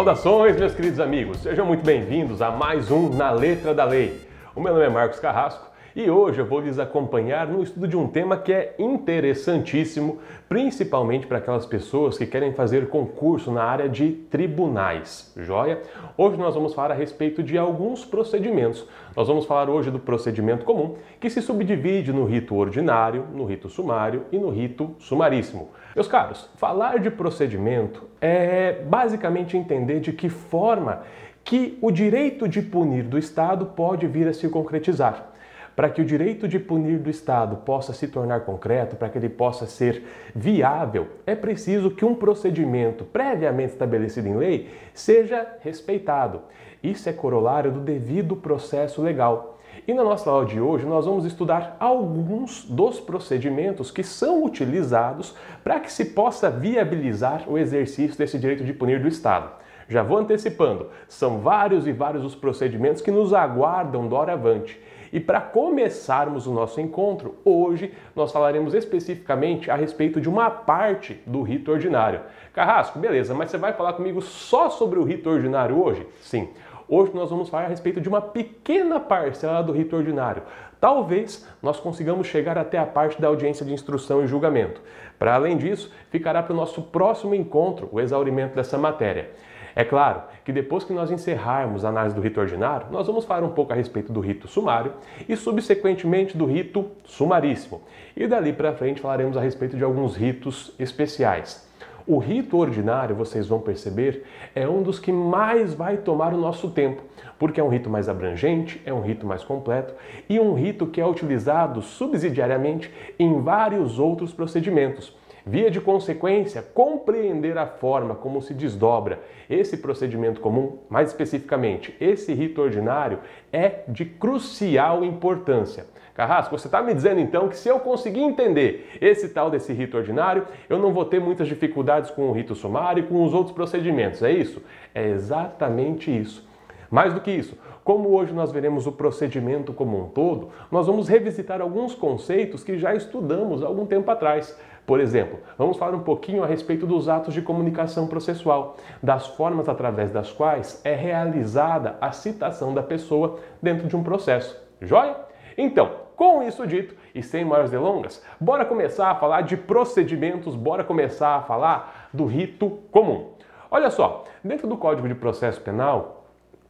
Saudações, meus queridos amigos. Sejam muito bem-vindos a mais um Na Letra da Lei. O meu nome é Marcos Carrasco e hoje eu vou lhes acompanhar no estudo de um tema que é interessantíssimo, principalmente para aquelas pessoas que querem fazer concurso na área de tribunais. Joia? Hoje nós vamos falar a respeito de alguns procedimentos. Nós vamos falar hoje do procedimento comum, que se subdivide no rito ordinário, no rito sumário e no rito sumaríssimo. Meus caros, falar de procedimento é basicamente entender de que forma que o direito de punir do Estado pode vir a se concretizar. Para que o direito de punir do Estado possa se tornar concreto, para que ele possa ser viável, é preciso que um procedimento previamente estabelecido em lei seja respeitado. Isso é corolário do devido processo legal. E na nossa aula de hoje nós vamos estudar alguns dos procedimentos que são utilizados para que se possa viabilizar o exercício desse direito de punir do Estado. Já vou antecipando, são vários e vários os procedimentos que nos aguardam doravante. E para começarmos o nosso encontro, hoje nós falaremos especificamente a respeito de uma parte do rito ordinário. Carrasco, beleza, mas você vai falar comigo só sobre o rito ordinário hoje? Sim. Hoje nós vamos falar a respeito de uma pequena parcela do rito ordinário. Talvez nós consigamos chegar até a parte da audiência de instrução e julgamento. Para além disso, ficará para o nosso próximo encontro o exaurimento dessa matéria. É claro que depois que nós encerrarmos a análise do rito ordinário, nós vamos falar um pouco a respeito do rito sumário e, subsequentemente, do rito sumaríssimo. E dali para frente falaremos a respeito de alguns ritos especiais. O rito ordinário, vocês vão perceber, é um dos que mais vai tomar o nosso tempo, porque é um rito mais abrangente, é um rito mais completo e um rito que é utilizado subsidiariamente em vários outros procedimentos. Via de consequência, compreender a forma como se desdobra esse procedimento comum, mais especificamente esse rito ordinário, é de crucial importância. Carrasco, você está me dizendo então que se eu conseguir entender esse tal desse rito ordinário, eu não vou ter muitas dificuldades com o rito sumário e com os outros procedimentos, é isso? É exatamente isso. Mais do que isso, como hoje nós veremos o procedimento como um todo, nós vamos revisitar alguns conceitos que já estudamos há algum tempo atrás. Por exemplo, vamos falar um pouquinho a respeito dos atos de comunicação processual, das formas através das quais é realizada a citação da pessoa dentro de um processo. Joia? Então, com isso dito e sem maiores delongas, bora começar a falar de procedimentos, bora começar a falar do rito comum. Olha só, dentro do Código de Processo Penal,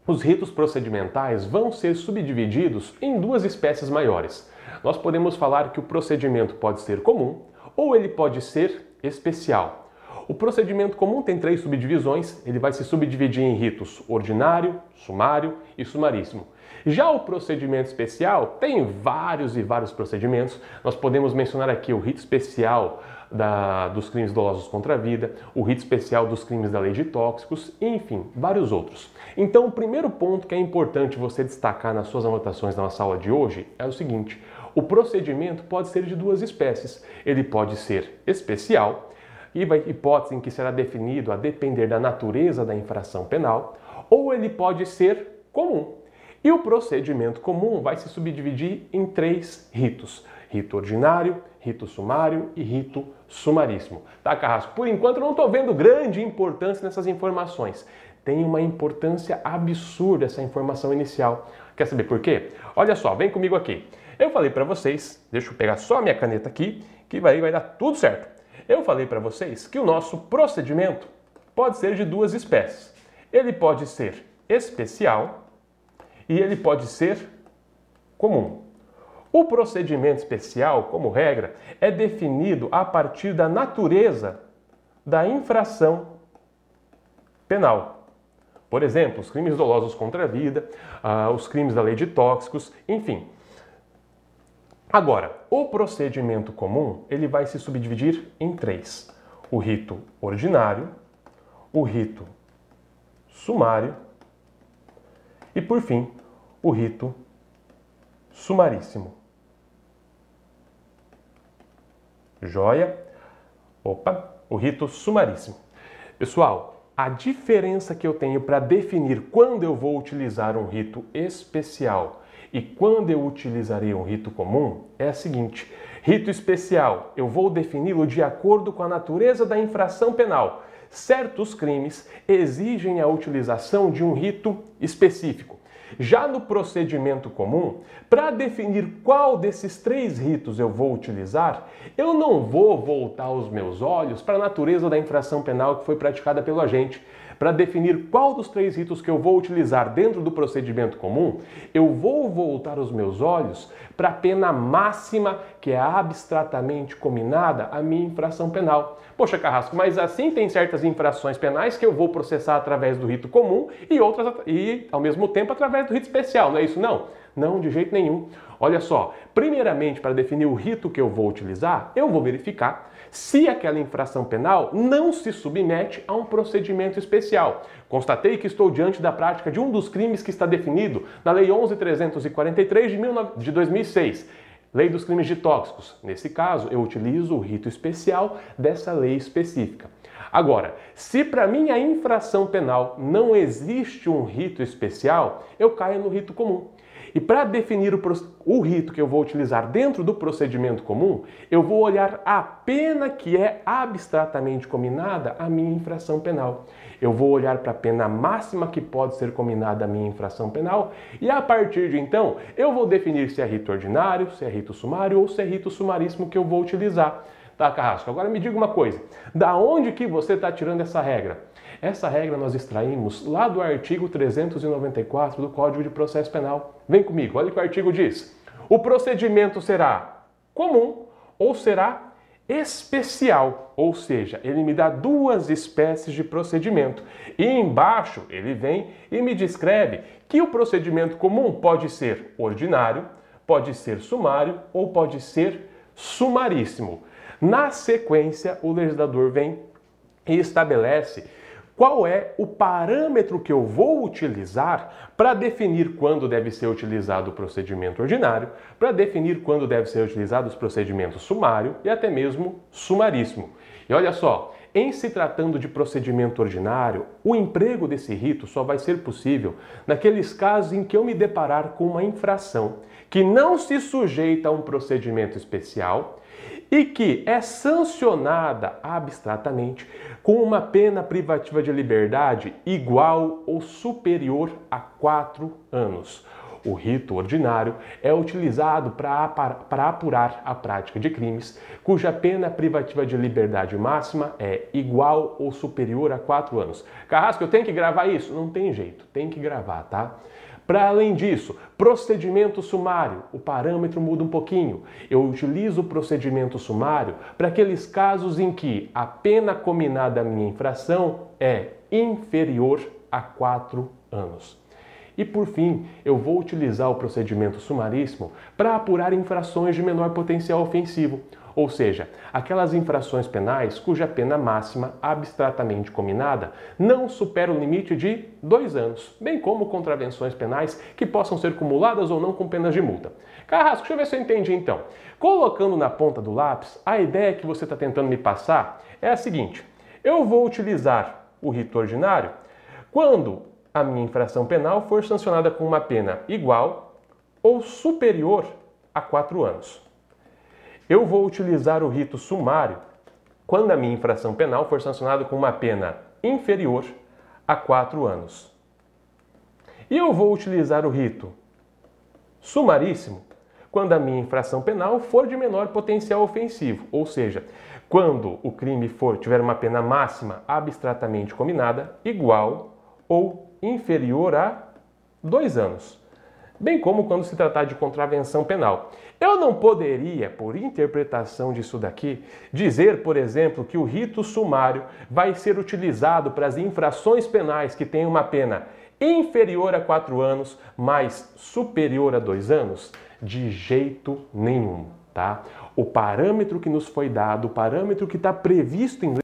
os ritos procedimentais vão ser subdivididos em duas espécies maiores. Nós podemos falar que o procedimento pode ser comum ou ele pode ser especial. O procedimento comum tem três subdivisões, ele vai se subdividir em ritos ordinário, sumário e sumaríssimo. Já o procedimento especial tem vários e vários procedimentos. Nós podemos mencionar aqui o rito especial da, dos crimes dolosos contra a vida, o rito especial dos crimes da lei de tóxicos, enfim, vários outros. Então, o primeiro ponto que é importante você destacar nas suas anotações da nossa aula de hoje é o seguinte: o procedimento pode ser de duas espécies. Ele pode ser especial, e vai hipótese em que será definido a depender da natureza da infração penal, ou ele pode ser comum. E o procedimento comum vai se subdividir em três ritos: rito ordinário, rito sumário e rito sumaríssimo. Tá, Carrasco? Por enquanto eu não estou vendo grande importância nessas informações. Tem uma importância absurda essa informação inicial. Quer saber por quê? Olha só, vem comigo aqui. Eu falei para vocês, deixa eu pegar só a minha caneta aqui, que vai, vai dar tudo certo. Eu falei para vocês que o nosso procedimento pode ser de duas espécies. Ele pode ser especial e ele pode ser comum. O procedimento especial, como regra, é definido a partir da natureza da infração penal. Por exemplo, os crimes dolosos contra a vida, ah, os crimes da lei de tóxicos, enfim. Agora, o procedimento comum ele vai se subdividir em três: o rito ordinário, o rito sumário e, por fim, o rito sumaríssimo. Joia? Opa, o rito sumaríssimo. Pessoal, a diferença que eu tenho para definir quando eu vou utilizar um rito especial e quando eu utilizarei um rito comum é a seguinte: rito especial, eu vou defini-lo de acordo com a natureza da infração penal, certos crimes exigem a utilização de um rito específico. Já no procedimento comum, para definir qual desses três ritos eu vou utilizar, eu não vou voltar os meus olhos para a natureza da infração penal que foi praticada pelo agente. Para definir qual dos três ritos que eu vou utilizar dentro do procedimento comum, eu vou voltar os meus olhos para a pena máxima que é abstratamente combinada à minha infração penal. Poxa, Carrasco, mas assim tem certas infrações penais que eu vou processar através do rito comum e outras e ao mesmo tempo através do rito especial, não é isso não? Não, de jeito nenhum. Olha só, primeiramente para definir o rito que eu vou utilizar, eu vou verificar se aquela infração penal não se submete a um procedimento especial. Constatei que estou diante da prática de um dos crimes que está definido na Lei 11.343 de 2006. Lei dos crimes de tóxicos. Nesse caso, eu utilizo o rito especial dessa lei específica. Agora, se para mim a infração penal não existe um rito especial, eu caio no rito comum. E para definir o, o, rito que eu vou utilizar dentro do procedimento comum, eu vou olhar a pena que é abstratamente combinada à minha infração penal. Eu vou olhar para a pena máxima que pode ser combinada à minha infração penal e a partir de então eu vou definir se é rito ordinário, se é rito sumário ou se é rito sumaríssimo que eu vou utilizar. Tá, Carrasco? Agora me diga uma coisa. Da onde que você está tirando essa regra? Essa regra nós extraímos lá do artigo 394 do Código de Processo Penal. Vem comigo, olha o que o artigo diz. O procedimento será comum ou será especial, ou seja, ele me dá duas espécies de procedimento. E embaixo ele vem e me descreve que o procedimento comum pode ser ordinário, pode ser sumário ou pode ser sumaríssimo. Na sequência, o legislador vem e estabelece qual é o parâmetro que eu vou utilizar para definir quando deve ser utilizado o procedimento ordinário, para definir quando deve ser utilizado os procedimentos sumário e até mesmo sumaríssimo. E olha só, em se tratando de procedimento ordinário, o emprego desse rito só vai ser possível naqueles casos em que eu me deparar com uma infração que não se sujeita a um procedimento especial e que é sancionada abstratamente com uma pena privativa de liberdade igual ou superior a quatro anos. O rito ordinário é utilizado para apurar a prática de crimes cuja pena privativa de liberdade máxima é igual ou superior a quatro anos. Carrasco, eu tenho que gravar isso? Não tem jeito, tem que gravar, tá? Para além disso, procedimento sumário, o parâmetro muda um pouquinho. Eu utilizo o procedimento sumário para aqueles casos em que a pena combinada à minha infração é inferior a 4 anos. E por fim, eu vou utilizar o procedimento sumaríssimo para apurar infrações de menor potencial ofensivo, ou seja, aquelas infrações penais cuja pena máxima, abstratamente combinada, não supera o limite de dois anos, bem como contravenções penais que possam ser cumuladas ou não com penas de multa. Carrasco, deixa eu ver se eu entendi então. Colocando na ponta do lápis, a ideia que você está tentando me passar é a seguinte: eu vou utilizar o rito ordinário quando a minha infração penal for sancionada com uma pena igual ou superior a quatro anos. Eu vou utilizar o rito sumário quando a minha infração penal for sancionada com uma pena inferior a quatro anos. E eu vou utilizar o rito sumaríssimo quando a minha infração penal for de menor potencial ofensivo, ou seja, quando o crime for tiver uma pena máxima abstratamente combinada igual ou inferior a dois anos bem como quando se tratar de contravenção penal. Eu não poderia, por interpretação disso daqui, dizer, por exemplo, que o rito sumário vai ser utilizado para as infrações penais que têm uma pena inferior a quatro anos, mas superior a dois anos? De jeito nenhum, tá? O parâmetro que nos foi dado, o parâmetro que está previsto em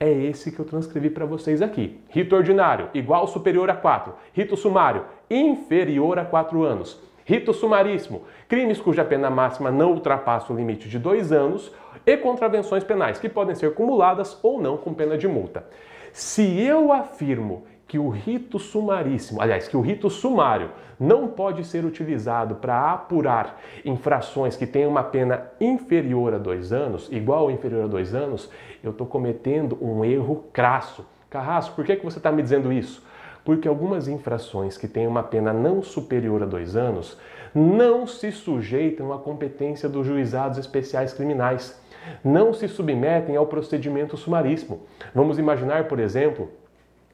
é esse que eu transcrevi para vocês aqui. Rito ordinário, igual superior a 4. Rito sumário, inferior a 4 anos. Rito sumaríssimo, crimes cuja pena máxima não ultrapassa o limite de 2 anos e contravenções penais, que podem ser cumuladas ou não com pena de multa. Se eu afirmo que o rito sumaríssimo, aliás, que o rito sumário não pode ser utilizado para apurar infrações que têm uma pena inferior a dois anos, igual ou inferior a dois anos, eu estou cometendo um erro crasso. Carrasco, por que, que você está me dizendo isso? Porque algumas infrações que têm uma pena não superior a dois anos não se sujeitam à competência dos juizados especiais criminais, não se submetem ao procedimento sumaríssimo. Vamos imaginar, por exemplo,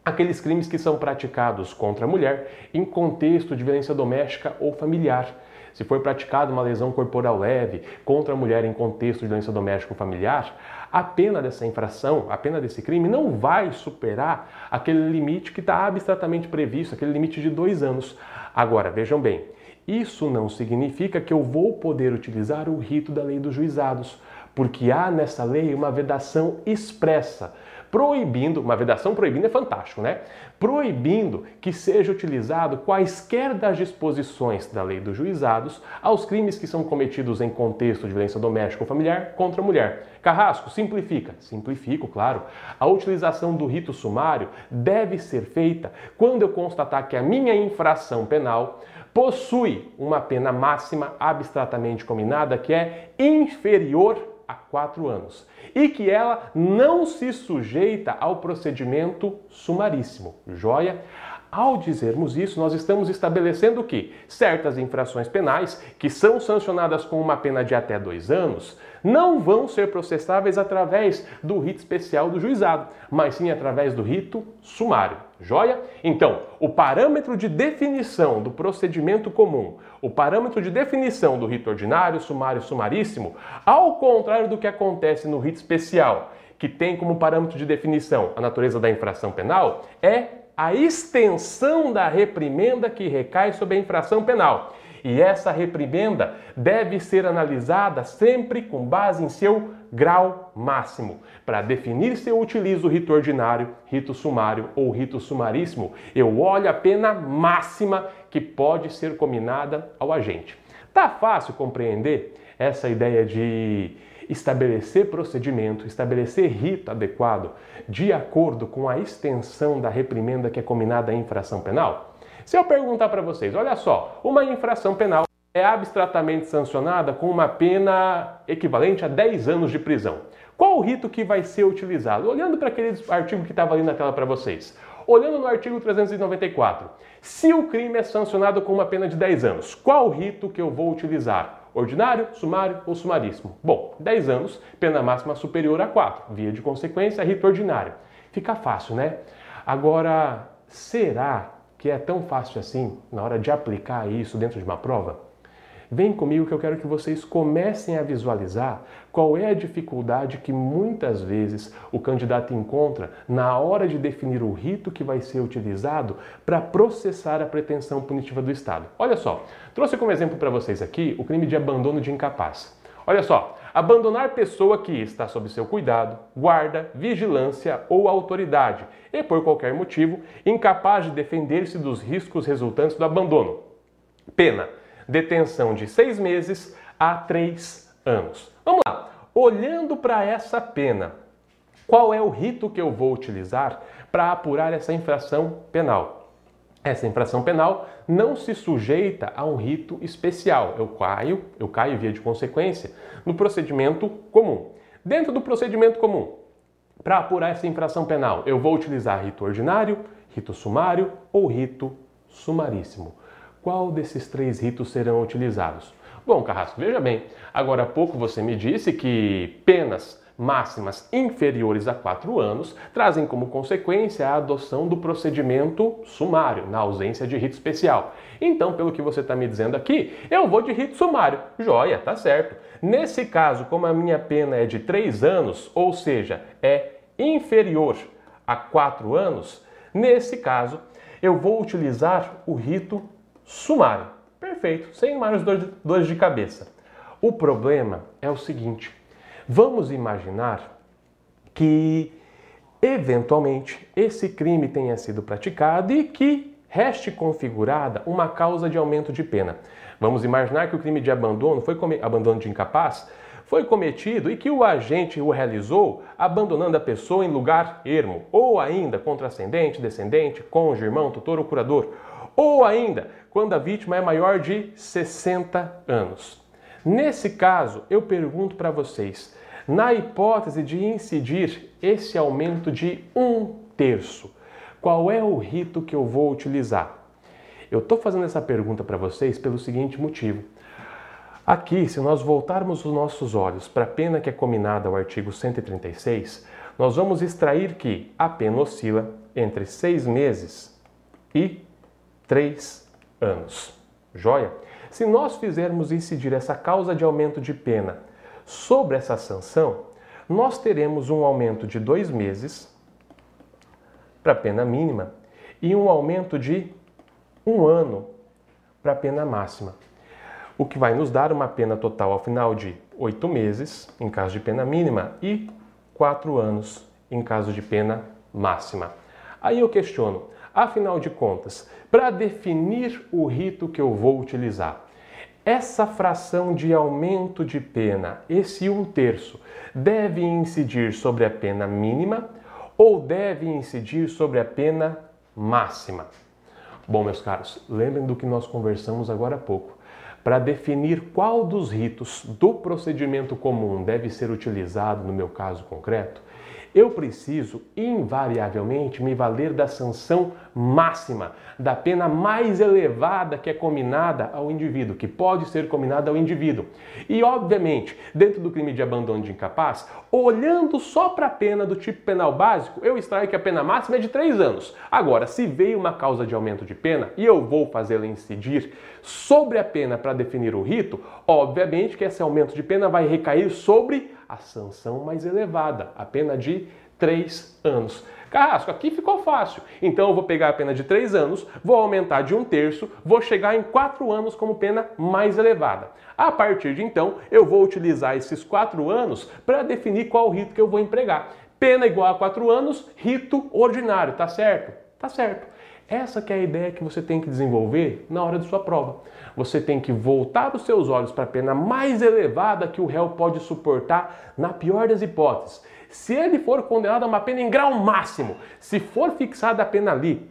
aqueles crimes que são praticados contra a mulher em contexto de violência doméstica ou familiar. Se for praticada uma lesão corporal leve contra a mulher em contexto de violência doméstica ou familiar, a pena dessa infração, a pena desse crime, não vai superar aquele limite que está abstratamente previsto, aquele limite de dois anos. Agora, vejam bem, isso não significa que eu vou poder utilizar o rito da lei dos juizados, porque há nessa lei uma vedação expressa proibindo, uma vedação proibindo é fantástico, né? Proibindo que seja utilizado quaisquer das disposições da lei dos juizados aos crimes que são cometidos em contexto de violência doméstica ou familiar contra a mulher. Carrasco, simplifica. Simplifico, claro. A utilização do rito sumário deve ser feita quando eu constatar que a minha infração penal possui uma pena máxima abstratamente combinada que é inferior a quatro anos e que ela não se sujeita ao procedimento sumaríssimo. Joia? Ao dizermos isso, nós estamos estabelecendo que certas infrações penais, que são sancionadas com uma pena de até dois anos, não vão ser processáveis através do rito especial do juizado, mas sim através do rito sumário. Joia? Então, o parâmetro de definição do procedimento comum, o parâmetro de definição do rito ordinário, sumário sumaríssimo, ao contrário do que acontece no rito especial, que tem como parâmetro de definição a natureza da infração penal, é a extensão da reprimenda que recai sobre a infração penal. E essa reprimenda deve ser analisada sempre com base em seu grau máximo. Para definir se eu utilizo rito ordinário, rito sumário ou rito sumaríssimo, eu olho a pena máxima que pode ser combinada ao agente. Tá fácil compreender essa ideia de estabelecer procedimento, estabelecer rito adequado de acordo com a extensão da reprimenda que é combinada à infração penal? Se eu perguntar para vocês, olha só, uma infração penal é abstratamente sancionada com uma pena equivalente a 10 anos de prisão. Qual o rito que vai ser utilizado? Olhando para aquele artigo que estava ali na tela para vocês. Olhando no artigo 394, se o crime é sancionado com uma pena de 10 anos, qual o rito que eu vou utilizar? Ordinário, sumário ou sumaríssimo? Bom, 10 anos, pena máxima superior a 4. Via de consequência, rito ordinário. Fica fácil, né? Agora, será que é tão fácil assim na hora de aplicar isso dentro de uma prova? Vem comigo que eu quero que vocês comecem a visualizar qual é a dificuldade que muitas vezes o candidato encontra na hora de definir o rito que vai ser utilizado para processar a pretensão punitiva do Estado. Olha só, trouxe como exemplo para vocês aqui o crime de abandono de incapaz. Olha só, abandonar pessoa que está sob seu cuidado, guarda, vigilância ou autoridade e, por qualquer motivo, incapaz de defender-se dos riscos resultantes do abandono. Pena detenção de seis meses a três anos. Vamos lá, olhando para essa pena, qual é o rito que eu vou utilizar para apurar essa infração penal? Essa infração penal não se sujeita a um rito especial. Eu caio, eu caio via de consequência no procedimento comum. Dentro do procedimento comum, para apurar essa infração penal, eu vou utilizar rito ordinário, rito sumário ou rito sumaríssimo. Qual desses três ritos serão utilizados? Bom, Carrasco, veja bem, agora há pouco você me disse que penas máximas inferiores a quatro anos trazem como consequência a adoção do procedimento sumário, na ausência de rito especial. Então, pelo que você está me dizendo aqui, eu vou de rito sumário. Joia, tá certo. Nesse caso, como a minha pena é de três anos, ou seja, é inferior a quatro anos, nesse caso, eu vou utilizar o rito sumário. Perfeito, sem mais dores de cabeça. O problema é o seguinte: vamos imaginar que eventualmente esse crime tenha sido praticado e que reste configurada uma causa de aumento de pena. Vamos imaginar que o crime de abandono foi abandono de incapaz foi cometido e que o agente o realizou abandonando a pessoa em lugar ermo, ou ainda contra ascendente, descendente, cônjuge, irmão, tutor ou curador, ou ainda quando a vítima é maior de 60 anos. Nesse caso, eu pergunto para vocês, na hipótese de incidir esse aumento de um terço, qual é o rito que eu vou utilizar? Eu estou fazendo essa pergunta para vocês pelo seguinte motivo. Aqui, se nós voltarmos os nossos olhos para a pena que é combinada ao artigo 136, nós vamos extrair que a pena oscila entre seis meses e três anos. Joia? Se nós fizermos incidir essa causa de aumento de pena sobre essa sanção, nós teremos um aumento de dois meses para a pena mínima e um aumento de um ano para a pena máxima o que vai nos dar uma pena total ao final de oito meses, em caso de pena mínima, e quatro anos, em caso de pena máxima. Aí eu questiono, afinal de contas, para definir o rito que eu vou utilizar, essa fração de aumento de pena, esse um terço, deve incidir sobre a pena mínima ou deve incidir sobre a pena máxima? Bom, meus caros, lembrem do que nós conversamos agora há pouco para definir qual dos ritos do procedimento comum deve ser utilizado no meu caso concreto, eu preciso invariavelmente me valer da sanção máxima, da pena mais elevada que é combinada ao indivíduo, que pode ser combinada ao indivíduo. E, obviamente, dentro do crime de abandono de incapaz, olhando só para a pena do tipo penal básico, eu extraio que a pena máxima é de três anos. Agora, se veio uma causa de aumento de pena e eu vou fazê-la incidir sobre a pena para definir o rito, obviamente que esse aumento de pena vai recair sobre a sanção mais elevada, a pena de três anos. Carrasco, aqui ficou fácil. Então eu vou pegar a pena de três anos, vou aumentar de um terço, vou chegar em quatro anos como pena mais elevada. A partir de então, eu vou utilizar esses quatro anos para definir qual rito que eu vou empregar. Pena igual a quatro anos, rito ordinário, tá certo? Tá certo. Essa que é a ideia que você tem que desenvolver na hora de sua prova. Você tem que voltar os seus olhos para a pena mais elevada que o réu pode suportar na pior das hipóteses. Se ele for condenado a uma pena em grau máximo, se for fixada a pena ali,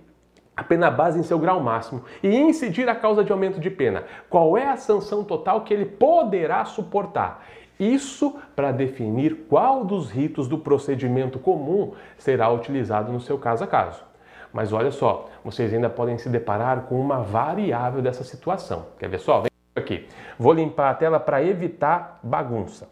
a pena base em seu grau máximo e incidir a causa de aumento de pena, qual é a sanção total que ele poderá suportar? Isso para definir qual dos ritos do procedimento comum será utilizado no seu caso a caso. Mas olha só, vocês ainda podem se deparar com uma variável dessa situação. Quer ver só? Vem aqui. Vou limpar a tela para evitar bagunça.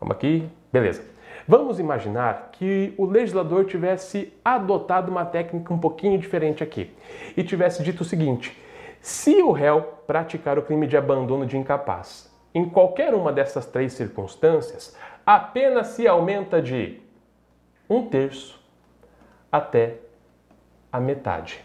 Vamos aqui. Beleza. Vamos imaginar que o legislador tivesse adotado uma técnica um pouquinho diferente aqui e tivesse dito o seguinte: se o réu praticar o crime de abandono de incapaz, em qualquer uma dessas três circunstâncias, a pena se aumenta de um terço até a metade.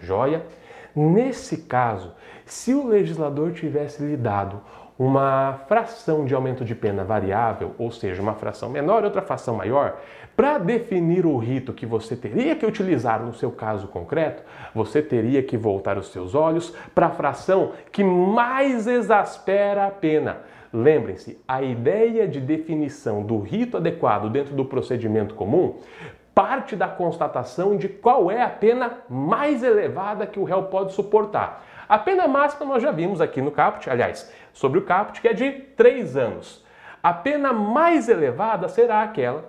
Joia? Nesse caso, se o legislador tivesse lhe dado uma fração de aumento de pena variável, ou seja, uma fração menor e outra fração maior, para definir o rito que você teria que utilizar no seu caso concreto, você teria que voltar os seus olhos para a fração que mais exaspera a pena. Lembrem-se, a ideia de definição do rito adequado dentro do procedimento comum parte da constatação de qual é a pena mais elevada que o réu pode suportar. A pena máxima nós já vimos aqui no caput, aliás, sobre o caput, que é de 3 anos. A pena mais elevada será aquela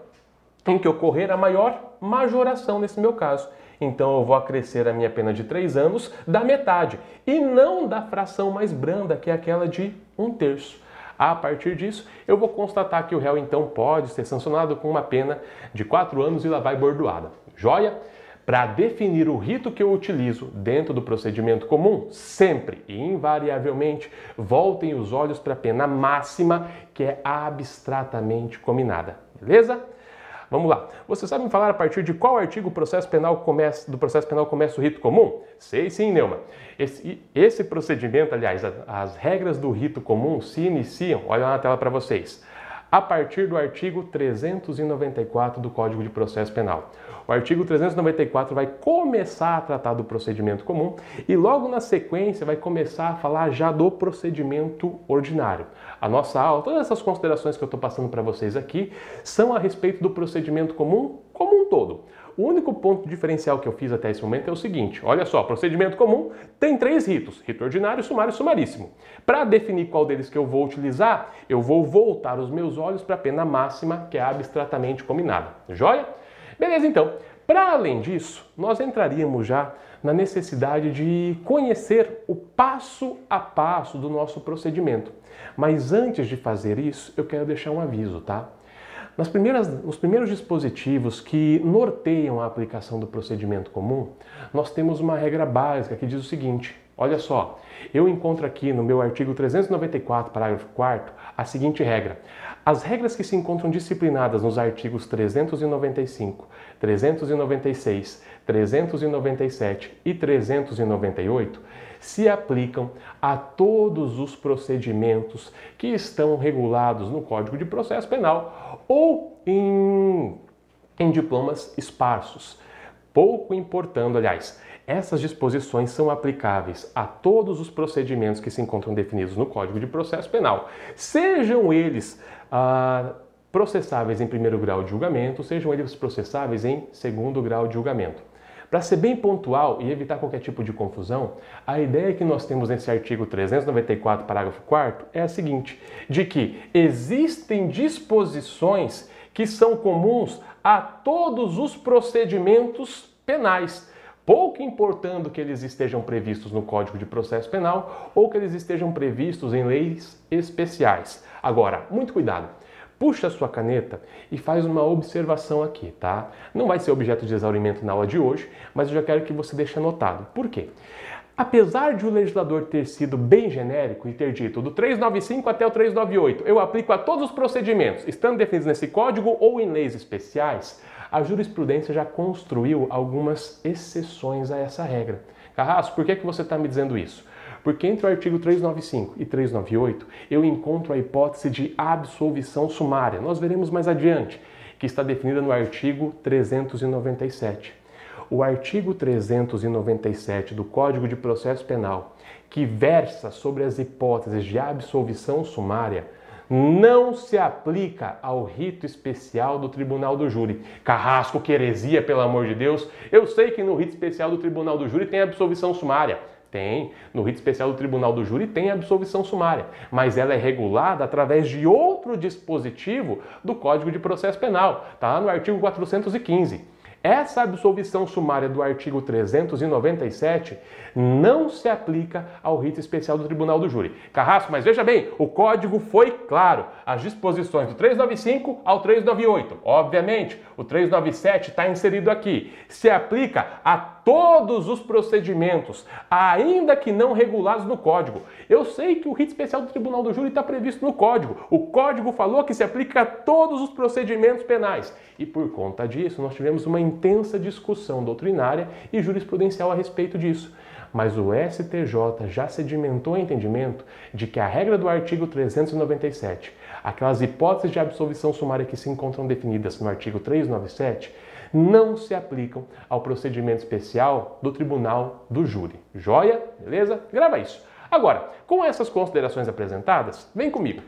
em que ocorrer a maior majoração nesse meu caso. Então eu vou acrescer a minha pena de 3 anos da metade e não da fração mais branda, que é aquela de um terço. A partir disso, eu vou constatar que o réu então pode ser sancionado com uma pena de 4 anos e lá vai bordoada. Joia? Para definir o rito que eu utilizo dentro do procedimento comum, sempre e invariavelmente voltem os olhos para a pena máxima, que é abstratamente combinada. Beleza? Vamos lá. Você sabe me falar a partir de qual artigo processo penal começa, do processo penal começa o rito comum? Sei sim, Neuma. Esse, esse procedimento, aliás, as regras do rito comum se iniciam, olha lá na tela para vocês, a partir do artigo 394 do Código de Processo Penal. O artigo 394 vai começar a tratar do procedimento comum e logo na sequência vai começar a falar já do procedimento ordinário. A nossa aula, todas essas considerações que eu estou passando para vocês aqui, são a respeito do procedimento comum como um todo. O único ponto diferencial que eu fiz até esse momento é o seguinte: olha só, procedimento comum tem três ritos: rito ordinário, sumário e sumaríssimo. Para definir qual deles que eu vou utilizar, eu vou voltar os meus olhos para a pena máxima, que é abstratamente combinada. Joia? Beleza, então. Para além disso, nós entraríamos já na necessidade de conhecer o passo a passo do nosso procedimento. Mas antes de fazer isso, eu quero deixar um aviso, tá? Nas primeiras, nos primeiros dispositivos que norteiam a aplicação do procedimento comum, nós temos uma regra básica que diz o seguinte: olha só, eu encontro aqui no meu artigo 394, parágrafo 4 a seguinte regra. As regras que se encontram disciplinadas nos artigos 395, 396, 397 e 398 se aplicam a todos os procedimentos que estão regulados no Código de Processo Penal ou em, em diplomas esparsos. Pouco importando, aliás, essas disposições são aplicáveis a todos os procedimentos que se encontram definidos no Código de Processo Penal, sejam eles ah, processáveis em primeiro grau de julgamento, sejam eles processáveis em segundo grau de julgamento. Para ser bem pontual e evitar qualquer tipo de confusão, a ideia que nós temos nesse artigo 394, parágrafo 4 é a seguinte: de que existem disposições que são comuns a todos os procedimentos penais, pouco importando que eles estejam previstos no Código de Processo Penal ou que eles estejam previstos em leis especiais. Agora, muito cuidado puxa sua caneta e faz uma observação aqui, tá? Não vai ser objeto de exaurimento na aula de hoje, mas eu já quero que você deixe anotado. Por quê? Apesar de o legislador ter sido bem genérico e ter dito do 395 até o 398, eu aplico a todos os procedimentos, estando definidos nesse código ou em leis especiais, a jurisprudência já construiu algumas exceções a essa regra. Carrasco, por que, que você está me dizendo isso? Porque entre o artigo 395 e 398 eu encontro a hipótese de absolvição sumária. Nós veremos mais adiante, que está definida no artigo 397. O artigo 397 do Código de Processo Penal, que versa sobre as hipóteses de absolvição sumária, não se aplica ao rito especial do Tribunal do Júri. Carrasco, que heresia, pelo amor de Deus. Eu sei que no rito especial do Tribunal do Júri tem absolvição sumária. Tem. No rito especial do Tribunal do Júri tem absolvição sumária, mas ela é regulada através de outro dispositivo do Código de Processo Penal, tá? No artigo 415. Essa absolvição sumária do artigo 397 não se aplica ao rito especial do Tribunal do Júri. Carrasco, mas veja bem, o código foi claro. As disposições do 395 ao 398. Obviamente, o 397 está inserido aqui. Se aplica a todos os procedimentos, ainda que não regulados no código. Eu sei que o rito especial do Tribunal do Júri está previsto no código. O código falou que se aplica a todos os procedimentos penais. E por conta disso, nós tivemos uma intensa discussão doutrinária e jurisprudencial a respeito disso. Mas o STJ já sedimentou o entendimento de que a regra do artigo 397, aquelas hipóteses de absolvição sumária que se encontram definidas no artigo 397, não se aplicam ao procedimento especial do tribunal do júri. Joia? Beleza? Grava isso. Agora, com essas considerações apresentadas, vem comigo.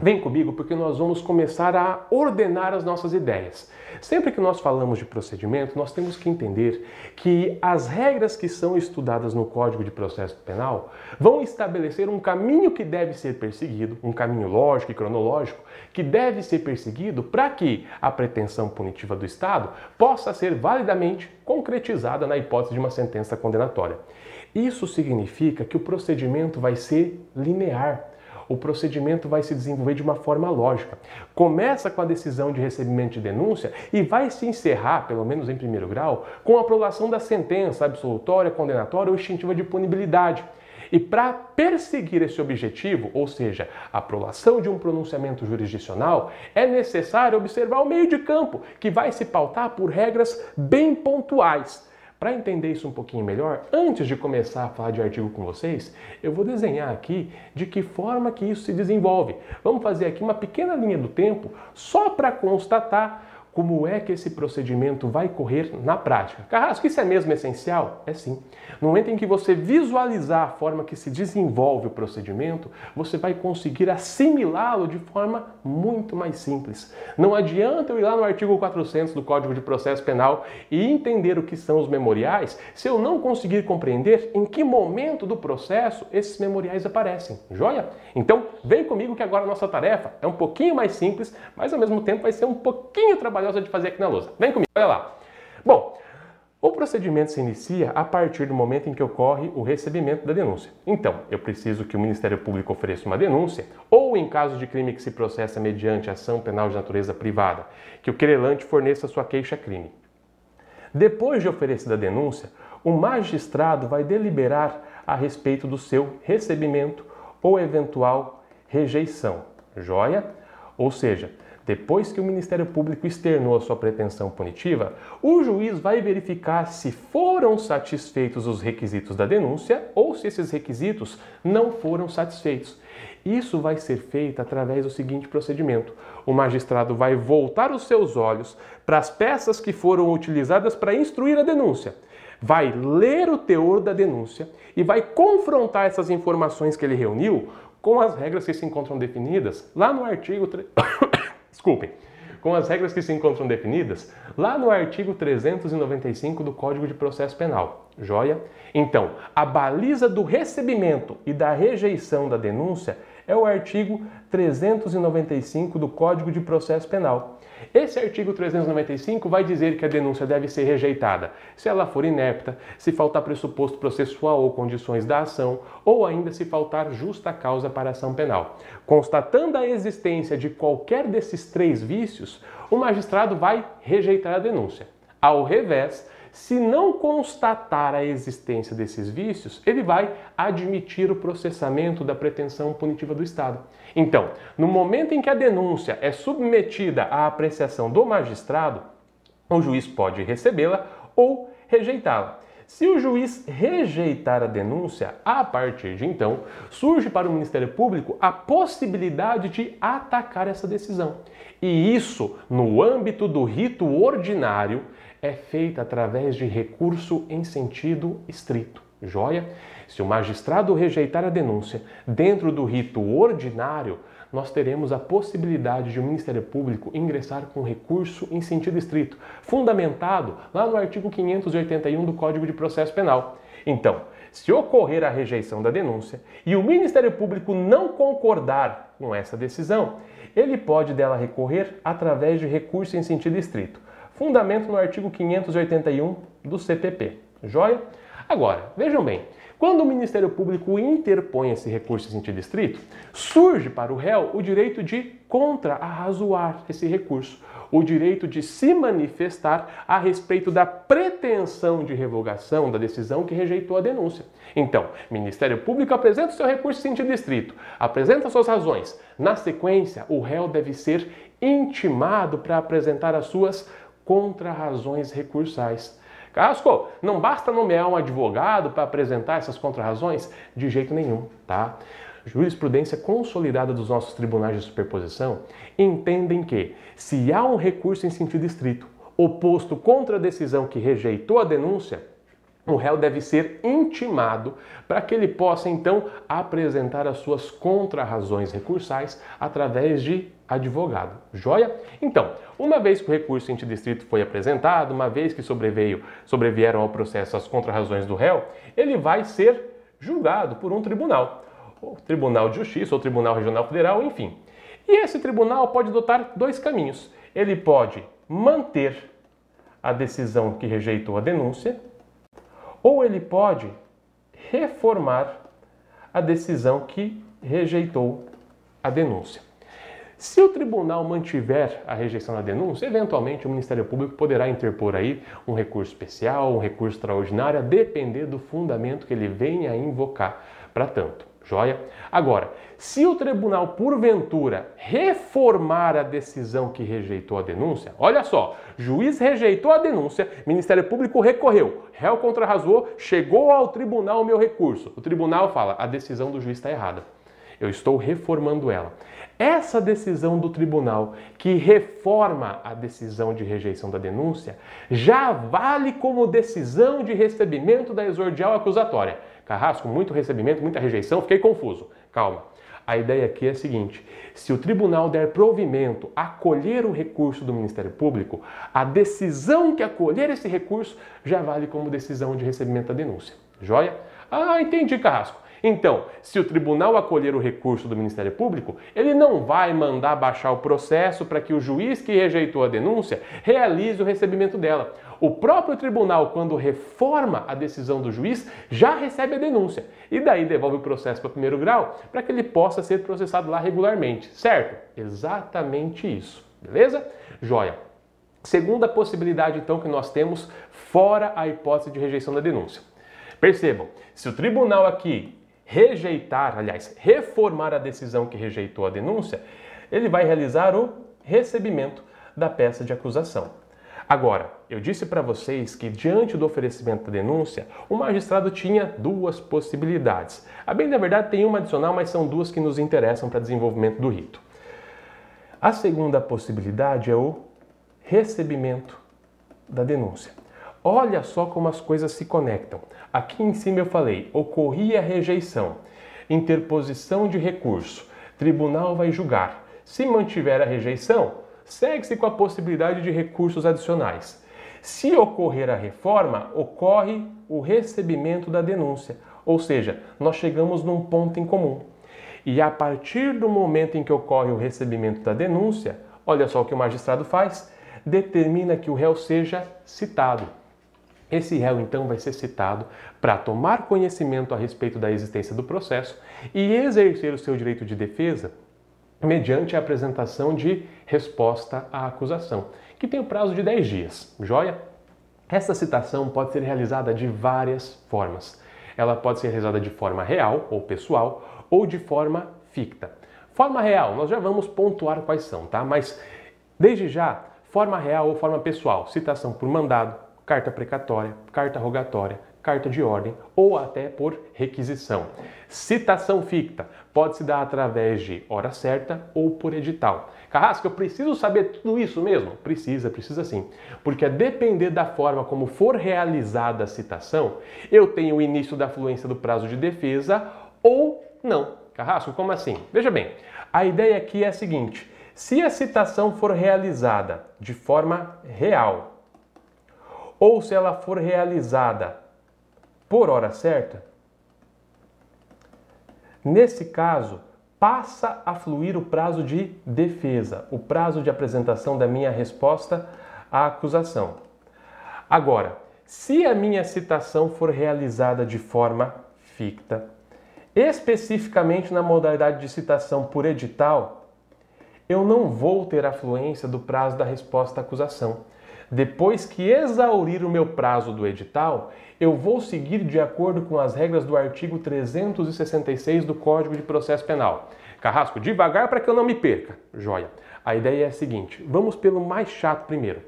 Vem comigo porque nós vamos começar a ordenar as nossas ideias. Sempre que nós falamos de procedimento, nós temos que entender que as regras que são estudadas no Código de Processo Penal vão estabelecer um caminho que deve ser perseguido, um caminho lógico e cronológico que deve ser perseguido para que a pretensão punitiva do Estado possa ser validamente concretizada na hipótese de uma sentença condenatória. Isso significa que o procedimento vai ser linear o procedimento vai se desenvolver de uma forma lógica. Começa com a decisão de recebimento de denúncia e vai se encerrar, pelo menos em primeiro grau, com a aprovação da sentença absolutória, condenatória ou extintiva de punibilidade. E para perseguir esse objetivo, ou seja, a aprovação de um pronunciamento jurisdicional, é necessário observar o meio de campo, que vai se pautar por regras bem pontuais. Para entender isso um pouquinho melhor, antes de começar a falar de artigo com vocês, eu vou desenhar aqui de que forma que isso se desenvolve. Vamos fazer aqui uma pequena linha do tempo só para constatar como é que esse procedimento vai correr na prática. Carrasco, isso é mesmo essencial? É sim. No momento em que você visualizar a forma que se desenvolve o procedimento, você vai conseguir assimilá-lo de forma muito mais simples. Não adianta eu ir lá no artigo 400 do Código de Processo Penal e entender o que são os memoriais se eu não conseguir compreender em que momento do processo esses memoriais aparecem. Joia? Então, vem comigo que agora a nossa tarefa é um pouquinho mais simples, mas ao mesmo tempo vai ser um pouquinho trabalhosa de fazer aqui na lousa. Vem comigo, olha lá. Bom, o procedimento se inicia a partir do momento em que ocorre o recebimento da denúncia. Então, eu preciso que o Ministério Público ofereça uma denúncia, ou em caso de crime que se processa mediante ação penal de natureza privada, que o querelante forneça sua queixa-crime. Depois de oferecida a denúncia, o magistrado vai deliberar a respeito do seu recebimento ou eventual rejeição. Joia? Ou seja, depois que o Ministério Público externou a sua pretensão punitiva, o juiz vai verificar se foram satisfeitos os requisitos da denúncia ou se esses requisitos não foram satisfeitos. Isso vai ser feito através do seguinte procedimento: o magistrado vai voltar os seus olhos para as peças que foram utilizadas para instruir a denúncia vai ler o teor da denúncia e vai confrontar essas informações que ele reuniu com as regras que se encontram definidas lá no artigo desculpem, com as regras que se encontram definidas lá no artigo 395 do Código de Processo Penal. Joia? Então, a baliza do recebimento e da rejeição da denúncia é o artigo 395 do Código de Processo Penal. Esse artigo 395 vai dizer que a denúncia deve ser rejeitada se ela for inepta, se faltar pressuposto processual ou condições da ação, ou ainda se faltar justa causa para ação penal. Constatando a existência de qualquer desses três vícios, o magistrado vai rejeitar a denúncia. Ao revés, se não constatar a existência desses vícios, ele vai admitir o processamento da pretensão punitiva do Estado. Então, no momento em que a denúncia é submetida à apreciação do magistrado, o juiz pode recebê-la ou rejeitá-la. Se o juiz rejeitar a denúncia, a partir de então, surge para o Ministério Público a possibilidade de atacar essa decisão. E isso, no âmbito do rito ordinário, é feita através de recurso em sentido estrito. Joia? Se o magistrado rejeitar a denúncia dentro do rito ordinário, nós teremos a possibilidade de o Ministério Público ingressar com recurso em sentido estrito, fundamentado lá no artigo 581 do Código de Processo Penal. Então, se ocorrer a rejeição da denúncia e o Ministério Público não concordar com essa decisão, ele pode dela recorrer através de recurso em sentido estrito fundamento no artigo 581 do CPP. Joia? Agora, vejam bem, quando o Ministério Público interpõe esse recurso em sentido estrito, surge para o réu o direito de contra-arrazoar esse recurso, o direito de se manifestar a respeito da pretensão de revogação da decisão que rejeitou a denúncia. Então, Ministério Público apresenta o seu recurso em sentido estrito, apresenta suas razões. Na sequência, o réu deve ser intimado para apresentar as suas contra razões recursais. Casco, não basta nomear um advogado para apresentar essas contrarrazões? De jeito nenhum, tá? Jurisprudência consolidada dos nossos tribunais de superposição entendem que, se há um recurso em sentido estrito oposto contra a decisão que rejeitou a denúncia, o réu deve ser intimado para que ele possa então apresentar as suas contrarrazões recursais através de advogado. Joia? Então, uma vez que o recurso distrito foi apresentado, uma vez que sobreveio, sobrevieram ao processo as contrarrazões do réu, ele vai ser julgado por um tribunal, o Tribunal de Justiça ou Tribunal Regional Federal, enfim. E esse tribunal pode adotar dois caminhos. Ele pode manter a decisão que rejeitou a denúncia, ou ele pode reformar a decisão que rejeitou a denúncia. Se o tribunal mantiver a rejeição da denúncia, eventualmente o Ministério Público poderá interpor aí um recurso especial, um recurso extraordinário, a depender do fundamento que ele venha a invocar para tanto. Joia? Agora, se o tribunal, porventura, reformar a decisão que rejeitou a denúncia, olha só, juiz rejeitou a denúncia, Ministério Público recorreu, réu contrarrazou, chegou ao tribunal o meu recurso. O tribunal fala: a decisão do juiz está errada. Eu estou reformando ela. Essa decisão do tribunal que reforma a decisão de rejeição da denúncia já vale como decisão de recebimento da exordial acusatória. Carrasco, muito recebimento, muita rejeição, fiquei confuso. Calma. A ideia aqui é a seguinte: se o tribunal der provimento, acolher o recurso do Ministério Público, a decisão que acolher esse recurso já vale como decisão de recebimento da denúncia. Joia? Ah, entendi, Carrasco. Então, se o tribunal acolher o recurso do Ministério Público, ele não vai mandar baixar o processo para que o juiz que rejeitou a denúncia realize o recebimento dela. O próprio tribunal, quando reforma a decisão do juiz, já recebe a denúncia e daí devolve o processo para o primeiro grau para que ele possa ser processado lá regularmente, certo? Exatamente isso, beleza? Joia. Segunda possibilidade, então, que nós temos fora a hipótese de rejeição da denúncia. Percebam, se o tribunal aqui rejeitar, aliás, reformar a decisão que rejeitou a denúncia, ele vai realizar o recebimento da peça de acusação. Agora, eu disse para vocês que diante do oferecimento da denúncia, o magistrado tinha duas possibilidades. A bem da verdade tem uma adicional, mas são duas que nos interessam para desenvolvimento do rito. A segunda possibilidade é o recebimento da denúncia. Olha só como as coisas se conectam. Aqui em cima eu falei, ocorria rejeição, interposição de recurso, tribunal vai julgar. Se mantiver a rejeição, segue-se com a possibilidade de recursos adicionais. Se ocorrer a reforma, ocorre o recebimento da denúncia, ou seja, nós chegamos num ponto em comum. E a partir do momento em que ocorre o recebimento da denúncia, olha só o que o magistrado faz: determina que o réu seja citado. Esse réu então vai ser citado para tomar conhecimento a respeito da existência do processo e exercer o seu direito de defesa mediante a apresentação de resposta à acusação, que tem o prazo de 10 dias. Joia? Essa citação pode ser realizada de várias formas. Ela pode ser realizada de forma real ou pessoal ou de forma ficta. Forma real, nós já vamos pontuar quais são, tá? Mas desde já, forma real ou forma pessoal, citação por mandado, carta precatória, carta rogatória, carta de ordem ou até por requisição. Citação ficta pode se dar através de hora certa ou por edital. Carrasco, eu preciso saber tudo isso mesmo? Precisa, precisa sim. Porque a depender da forma como for realizada a citação, eu tenho o início da fluência do prazo de defesa ou não. Carrasco, como assim? Veja bem, a ideia aqui é a seguinte: se a citação for realizada de forma real, ou se ela for realizada por hora certa, nesse caso, passa a fluir o prazo de defesa, o prazo de apresentação da minha resposta à acusação. Agora, se a minha citação for realizada de forma ficta, especificamente na modalidade de citação por edital, eu não vou ter a fluência do prazo da resposta à acusação. Depois que exaurir o meu prazo do edital, eu vou seguir de acordo com as regras do artigo 366 do Código de Processo Penal. Carrasco, devagar para que eu não me perca. Joia. A ideia é a seguinte: vamos pelo mais chato primeiro.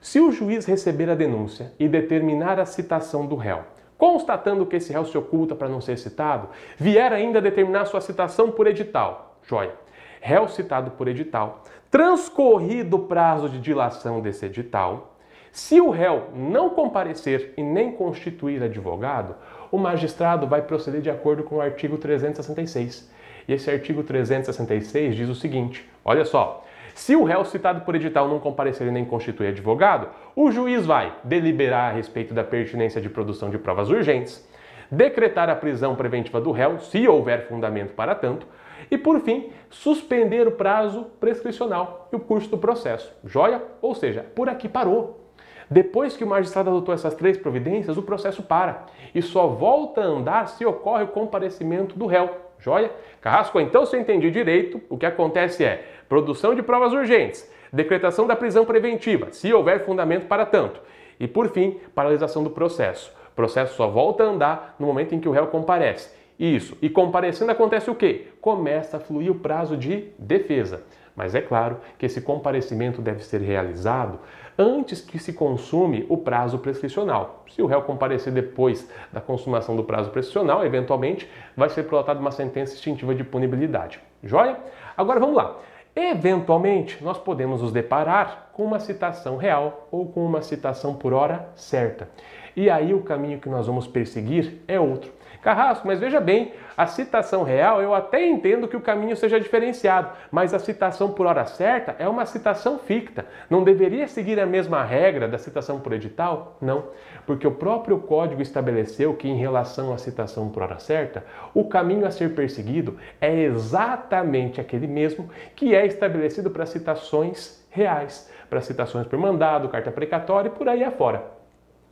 Se o juiz receber a denúncia e determinar a citação do réu, constatando que esse réu se oculta para não ser citado, vier ainda determinar sua citação por edital. Joia. Réu citado por edital Transcorrido o prazo de dilação desse edital, se o réu não comparecer e nem constituir advogado, o magistrado vai proceder de acordo com o artigo 366. E esse artigo 366 diz o seguinte: olha só. Se o réu citado por edital não comparecer e nem constituir advogado, o juiz vai deliberar a respeito da pertinência de produção de provas urgentes, decretar a prisão preventiva do réu, se houver fundamento para tanto, e, por fim, suspender o prazo prescricional e o curso do processo. Joia? Ou seja, por aqui parou. Depois que o magistrado adotou essas três providências, o processo para e só volta a andar se ocorre o comparecimento do réu. Joia? Carrasco, então, se eu entendi direito, o que acontece é produção de provas urgentes, decretação da prisão preventiva, se houver fundamento para tanto, e, por fim, paralisação do processo. O processo só volta a andar no momento em que o réu comparece Isso. E comparecendo acontece o quê? Começa a fluir o prazo de defesa. Mas é claro que esse comparecimento deve ser realizado antes que se consume o prazo prescricional. Se o réu comparecer depois da consumação do prazo prescricional, eventualmente vai ser prolatada uma sentença extintiva de punibilidade. Joia? Agora vamos lá. Eventualmente, nós podemos nos deparar com uma citação real ou com uma citação por hora certa. E aí o caminho que nós vamos perseguir é outro. Carrasco, mas veja bem, a citação real eu até entendo que o caminho seja diferenciado, mas a citação por hora certa é uma citação ficta. Não deveria seguir a mesma regra da citação por edital? Não, porque o próprio código estabeleceu que em relação à citação por hora certa, o caminho a ser perseguido é exatamente aquele mesmo que é estabelecido para citações reais, para citações por mandado, carta precatória e por aí afora.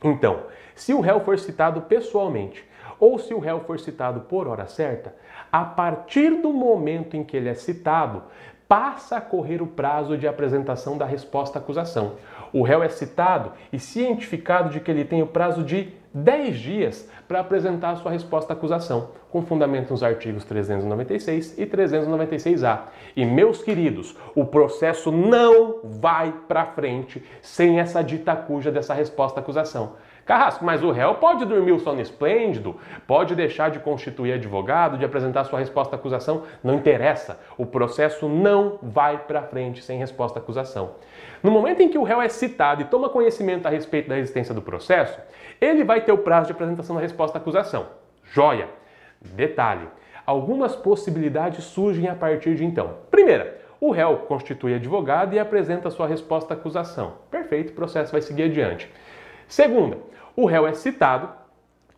Então, se o réu for citado pessoalmente, ou se o réu for citado por hora certa, a partir do momento em que ele é citado, passa a correr o prazo de apresentação da resposta à acusação. O réu é citado e cientificado de que ele tem o prazo de 10 dias para apresentar a sua resposta à acusação, com fundamento nos artigos 396 e 396A. E meus queridos, o processo não vai para frente sem essa dita cuja dessa resposta à acusação. Carrasco, mas o réu pode dormir o sono esplêndido, pode deixar de constituir advogado, de apresentar sua resposta à acusação, não interessa. O processo não vai para frente sem resposta à acusação. No momento em que o réu é citado e toma conhecimento a respeito da existência do processo, ele vai ter o prazo de apresentação da resposta à acusação. Joia! Detalhe: algumas possibilidades surgem a partir de então. Primeira, o réu constitui advogado e apresenta sua resposta à acusação. Perfeito, o processo vai seguir adiante. Segunda, o réu é citado,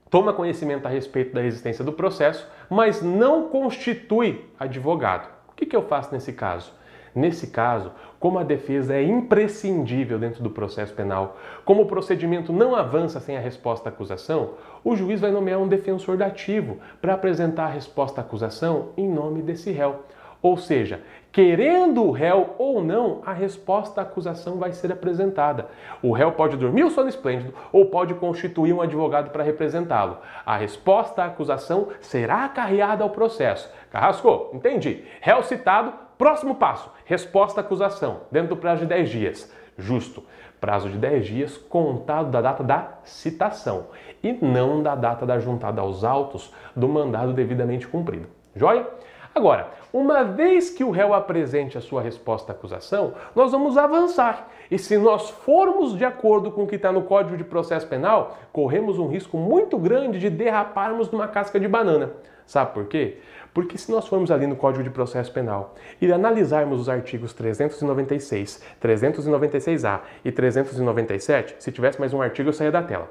toma conhecimento a respeito da existência do processo, mas não constitui advogado. O que, que eu faço nesse caso? Nesse caso, como a defesa é imprescindível dentro do processo penal, como o procedimento não avança sem a resposta à acusação, o juiz vai nomear um defensor dativo para apresentar a resposta à acusação em nome desse réu. Ou seja, querendo o réu ou não, a resposta à acusação vai ser apresentada. O réu pode dormir o sono esplêndido ou pode constituir um advogado para representá-lo. A resposta à acusação será acarreada ao processo. Carrasco, entendi. Réu citado, próximo passo, resposta à acusação, dentro do prazo de 10 dias. Justo. Prazo de 10 dias contado da data da citação e não da data da juntada aos autos do mandado devidamente cumprido. Joia? Agora, uma vez que o réu apresente a sua resposta à acusação, nós vamos avançar. E se nós formos de acordo com o que está no Código de Processo Penal, corremos um risco muito grande de derraparmos numa casca de banana. Sabe por quê? Porque se nós formos ali no Código de Processo Penal e analisarmos os artigos 396, 396A e 397, se tivesse mais um artigo eu saia da tela.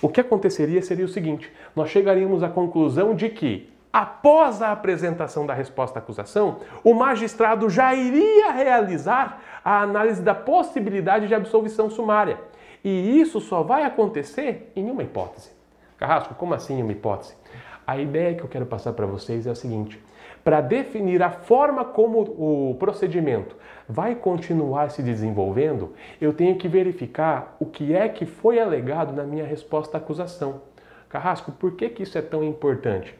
O que aconteceria seria o seguinte: nós chegaríamos à conclusão de que Após a apresentação da resposta à acusação, o magistrado já iria realizar a análise da possibilidade de absolvição sumária. E isso só vai acontecer em uma hipótese. Carrasco, como assim uma hipótese? A ideia que eu quero passar para vocês é a seguinte: para definir a forma como o procedimento vai continuar se desenvolvendo, eu tenho que verificar o que é que foi alegado na minha resposta à acusação. Carrasco, por que, que isso é tão importante?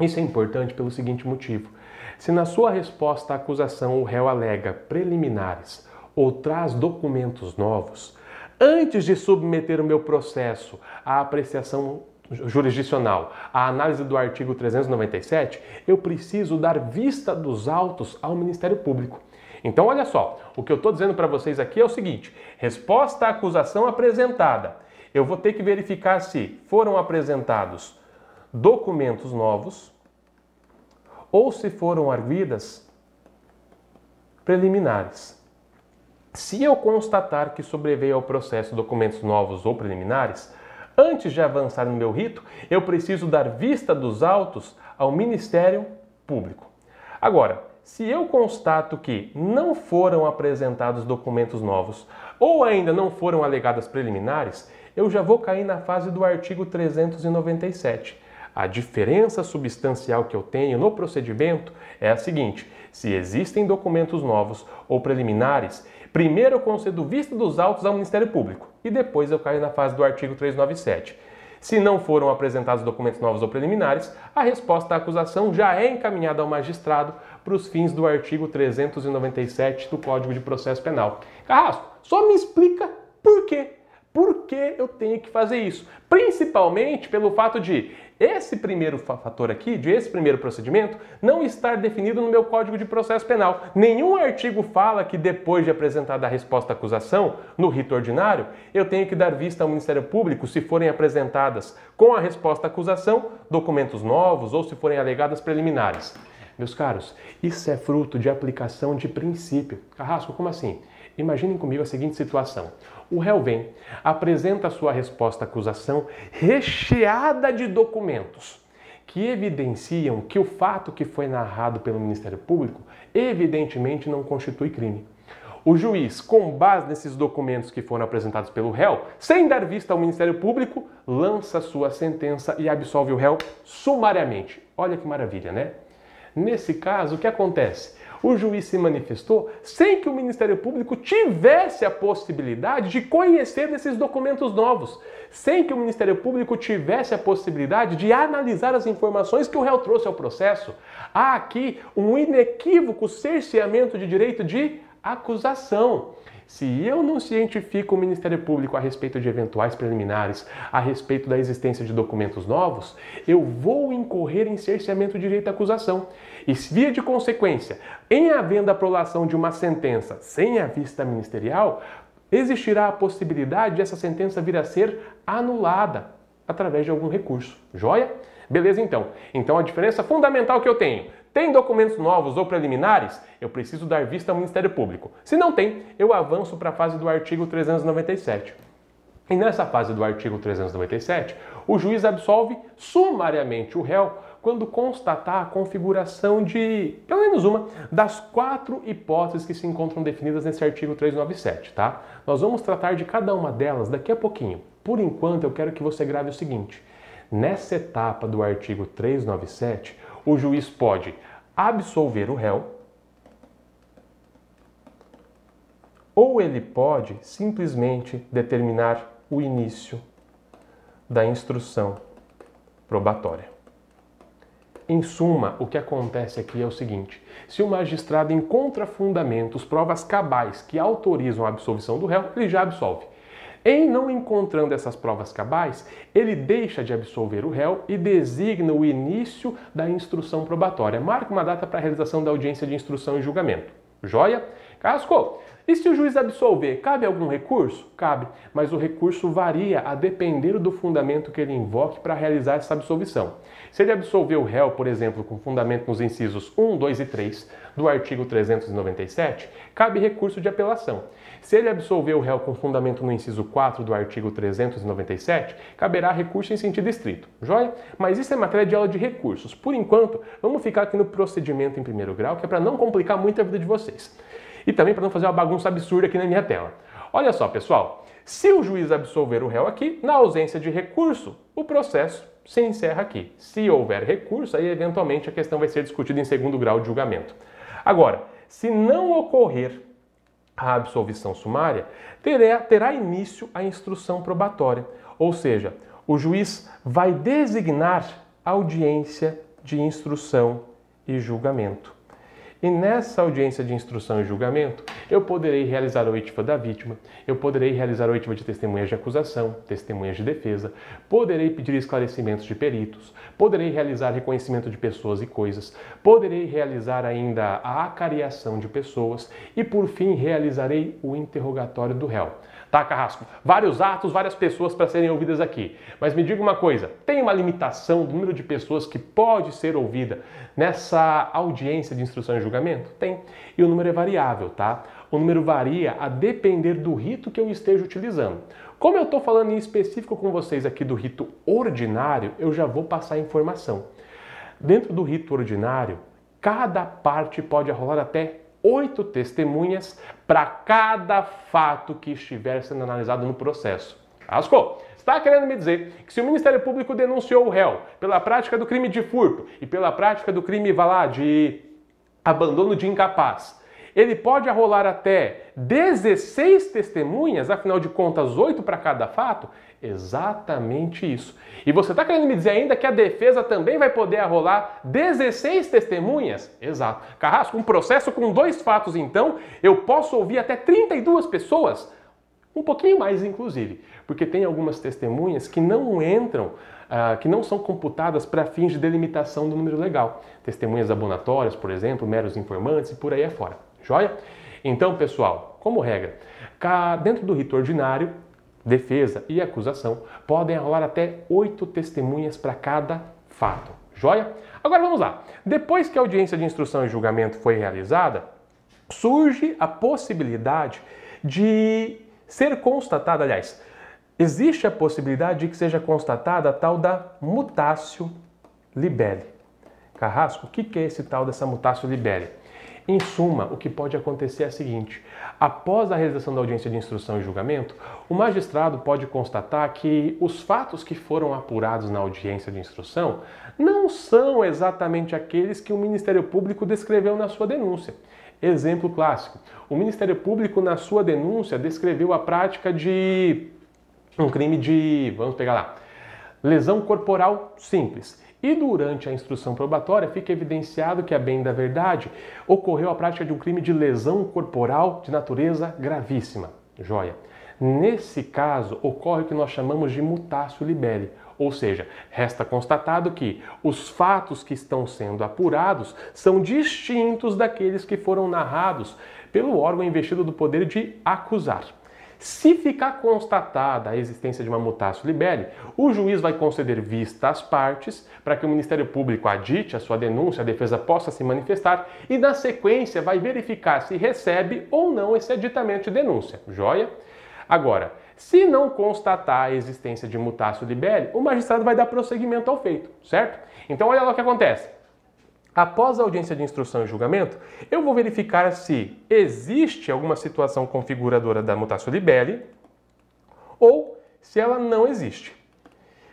Isso é importante pelo seguinte motivo: se na sua resposta à acusação o réu alega preliminares ou traz documentos novos, antes de submeter o meu processo à apreciação jurisdicional, à análise do artigo 397, eu preciso dar vista dos autos ao Ministério Público. Então, olha só, o que eu estou dizendo para vocês aqui é o seguinte: resposta à acusação apresentada. Eu vou ter que verificar se foram apresentados documentos novos ou se foram arguidas preliminares. Se eu constatar que sobreveio ao processo documentos novos ou preliminares, antes de avançar no meu rito, eu preciso dar vista dos autos ao Ministério Público. Agora, se eu constato que não foram apresentados documentos novos ou ainda não foram alegadas preliminares, eu já vou cair na fase do artigo 397 a diferença substancial que eu tenho no procedimento é a seguinte: se existem documentos novos ou preliminares, primeiro eu concedo vista dos autos ao Ministério Público e depois eu caio na fase do artigo 397. Se não foram apresentados documentos novos ou preliminares, a resposta à acusação já é encaminhada ao magistrado para os fins do artigo 397 do Código de Processo Penal. Carrasco, só me explica por quê. Por que eu tenho que fazer isso? Principalmente pelo fato de esse primeiro fator aqui, de esse primeiro procedimento, não estar definido no meu Código de Processo Penal. Nenhum artigo fala que depois de apresentada a resposta à acusação, no rito ordinário, eu tenho que dar vista ao Ministério Público se forem apresentadas com a resposta à acusação documentos novos ou se forem alegadas preliminares. Meus caros, isso é fruto de aplicação de princípio. Carrasco, como assim? Imaginem comigo a seguinte situação. O réu vem, apresenta sua resposta à acusação recheada de documentos que evidenciam que o fato que foi narrado pelo Ministério Público evidentemente não constitui crime. O juiz, com base nesses documentos que foram apresentados pelo réu, sem dar vista ao Ministério Público, lança sua sentença e absolve o réu sumariamente. Olha que maravilha, né? Nesse caso, o que acontece? o juiz se manifestou sem que o Ministério Público tivesse a possibilidade de conhecer desses documentos novos, sem que o Ministério Público tivesse a possibilidade de analisar as informações que o réu trouxe ao processo. Há aqui um inequívoco cerceamento de direito de acusação. Se eu não cientifico o Ministério Público a respeito de eventuais preliminares, a respeito da existência de documentos novos, eu vou incorrer em cerceamento de direito à acusação. E, via de consequência, em havendo a prolação de uma sentença sem a vista ministerial, existirá a possibilidade de essa sentença vir a ser anulada através de algum recurso. Joia? Beleza, então. Então a diferença fundamental que eu tenho tem documentos novos ou preliminares? Eu preciso dar vista ao Ministério Público. Se não tem, eu avanço para a fase do artigo 397. E nessa fase do artigo 397, o juiz absolve sumariamente o réu quando constatar a configuração de, pelo menos uma, das quatro hipóteses que se encontram definidas nesse artigo 397, tá? Nós vamos tratar de cada uma delas daqui a pouquinho. Por enquanto, eu quero que você grave o seguinte: nessa etapa do artigo 397, o juiz pode absolver o réu ou ele pode simplesmente determinar o início da instrução probatória. Em suma, o que acontece aqui é o seguinte: se o magistrado encontra fundamentos, provas cabais que autorizam a absolvição do réu, ele já absolve. Em não encontrando essas provas cabais, ele deixa de absolver o réu e designa o início da instrução probatória. Marca uma data para a realização da audiência de instrução e julgamento. Joia? Casco, e se o juiz absolver, cabe algum recurso? Cabe, mas o recurso varia a depender do fundamento que ele invoque para realizar essa absolvição. Se ele absolver o réu, por exemplo, com fundamento nos incisos 1, 2 e 3 do artigo 397, cabe recurso de apelação. Se ele absolver o réu com fundamento no inciso 4 do artigo 397, caberá recurso em sentido estrito. Joia? Mas isso é matéria de aula de recursos. Por enquanto, vamos ficar aqui no procedimento em primeiro grau, que é para não complicar muito a vida de vocês. E também para não fazer uma bagunça absurda aqui na minha tela. Olha só, pessoal. Se o juiz absolver o réu aqui, na ausência de recurso, o processo se encerra aqui. Se houver recurso, aí eventualmente a questão vai ser discutida em segundo grau de julgamento. Agora, se não ocorrer a absolvição sumária, terá, início a instrução probatória, ou seja, o juiz vai designar audiência de instrução e julgamento. E nessa audiência de instrução e julgamento, eu poderei realizar a oitiva da vítima, eu poderei realizar a oitiva de testemunhas de acusação, testemunhas de defesa, poderei pedir esclarecimentos de peritos, poderei realizar reconhecimento de pessoas e coisas, poderei realizar ainda a acariação de pessoas e, por fim, realizarei o interrogatório do réu. Tá, Carrasco? Vários atos, várias pessoas para serem ouvidas aqui. Mas me diga uma coisa: tem uma limitação do número de pessoas que pode ser ouvida nessa audiência de instrução e julgamento? Tem. E o número é variável, tá? O número varia a depender do rito que eu esteja utilizando. Como eu estou falando em específico com vocês aqui do rito ordinário, eu já vou passar a informação. Dentro do rito ordinário, cada parte pode rolar até oito testemunhas para cada fato que estiver sendo analisado no processo. Asco, está querendo me dizer que se o Ministério Público denunciou o réu pela prática do crime de furto e pela prática do crime, vá lá, de abandono de incapaz, ele pode arrolar até 16 testemunhas, afinal de contas, 8 para cada fato? Exatamente isso. E você está querendo me dizer ainda que a defesa também vai poder arrolar 16 testemunhas? Exato. Carrasco, um processo com dois fatos, então, eu posso ouvir até 32 pessoas? Um pouquinho mais, inclusive, porque tem algumas testemunhas que não entram, uh, que não são computadas para fins de delimitação do número legal. Testemunhas abonatórias, por exemplo, meros informantes e por aí afora. Joia? Então, pessoal, como regra, dentro do rito ordinário, defesa e acusação podem rolar até oito testemunhas para cada fato. Joia? Agora vamos lá. Depois que a audiência de instrução e julgamento foi realizada, surge a possibilidade de ser constatada, aliás, existe a possibilidade de que seja constatada a tal da mutácio libelli. Carrasco, o que é esse tal dessa mutácio libelli? Em suma, o que pode acontecer é o seguinte: após a realização da audiência de instrução e julgamento, o magistrado pode constatar que os fatos que foram apurados na audiência de instrução não são exatamente aqueles que o Ministério Público descreveu na sua denúncia. Exemplo clássico: o Ministério Público, na sua denúncia, descreveu a prática de um crime de, vamos pegar lá, lesão corporal simples. E durante a instrução probatória fica evidenciado que, a bem da verdade, ocorreu a prática de um crime de lesão corporal de natureza gravíssima. Joia. Nesse caso, ocorre o que nós chamamos de mutácio libelli, ou seja, resta constatado que os fatos que estão sendo apurados são distintos daqueles que foram narrados pelo órgão investido do poder de acusar. Se ficar constatada a existência de uma mutácio libelli, o juiz vai conceder vista às partes para que o Ministério Público adite a sua denúncia, a defesa possa se manifestar e, na sequência, vai verificar se recebe ou não esse aditamento de denúncia. Joia? Agora, se não constatar a existência de mutácio libelli, o magistrado vai dar prosseguimento ao feito, certo? Então, olha lá o que acontece. Após a audiência de instrução e julgamento, eu vou verificar se existe alguma situação configuradora da mutácio libelli ou se ela não existe.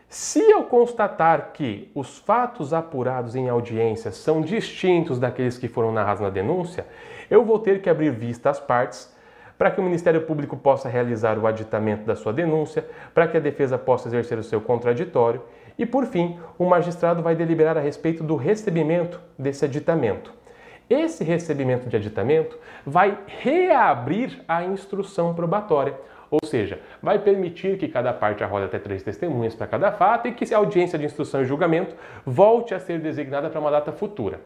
Se eu constatar que os fatos apurados em audiência são distintos daqueles que foram narrados na denúncia, eu vou ter que abrir vista às partes para que o Ministério Público possa realizar o aditamento da sua denúncia, para que a defesa possa exercer o seu contraditório e, por fim, o magistrado vai deliberar a respeito do recebimento desse aditamento. Esse recebimento de aditamento vai reabrir a instrução probatória, ou seja, vai permitir que cada parte arrole até três testemunhas para cada fato e que a audiência de instrução e julgamento volte a ser designada para uma data futura.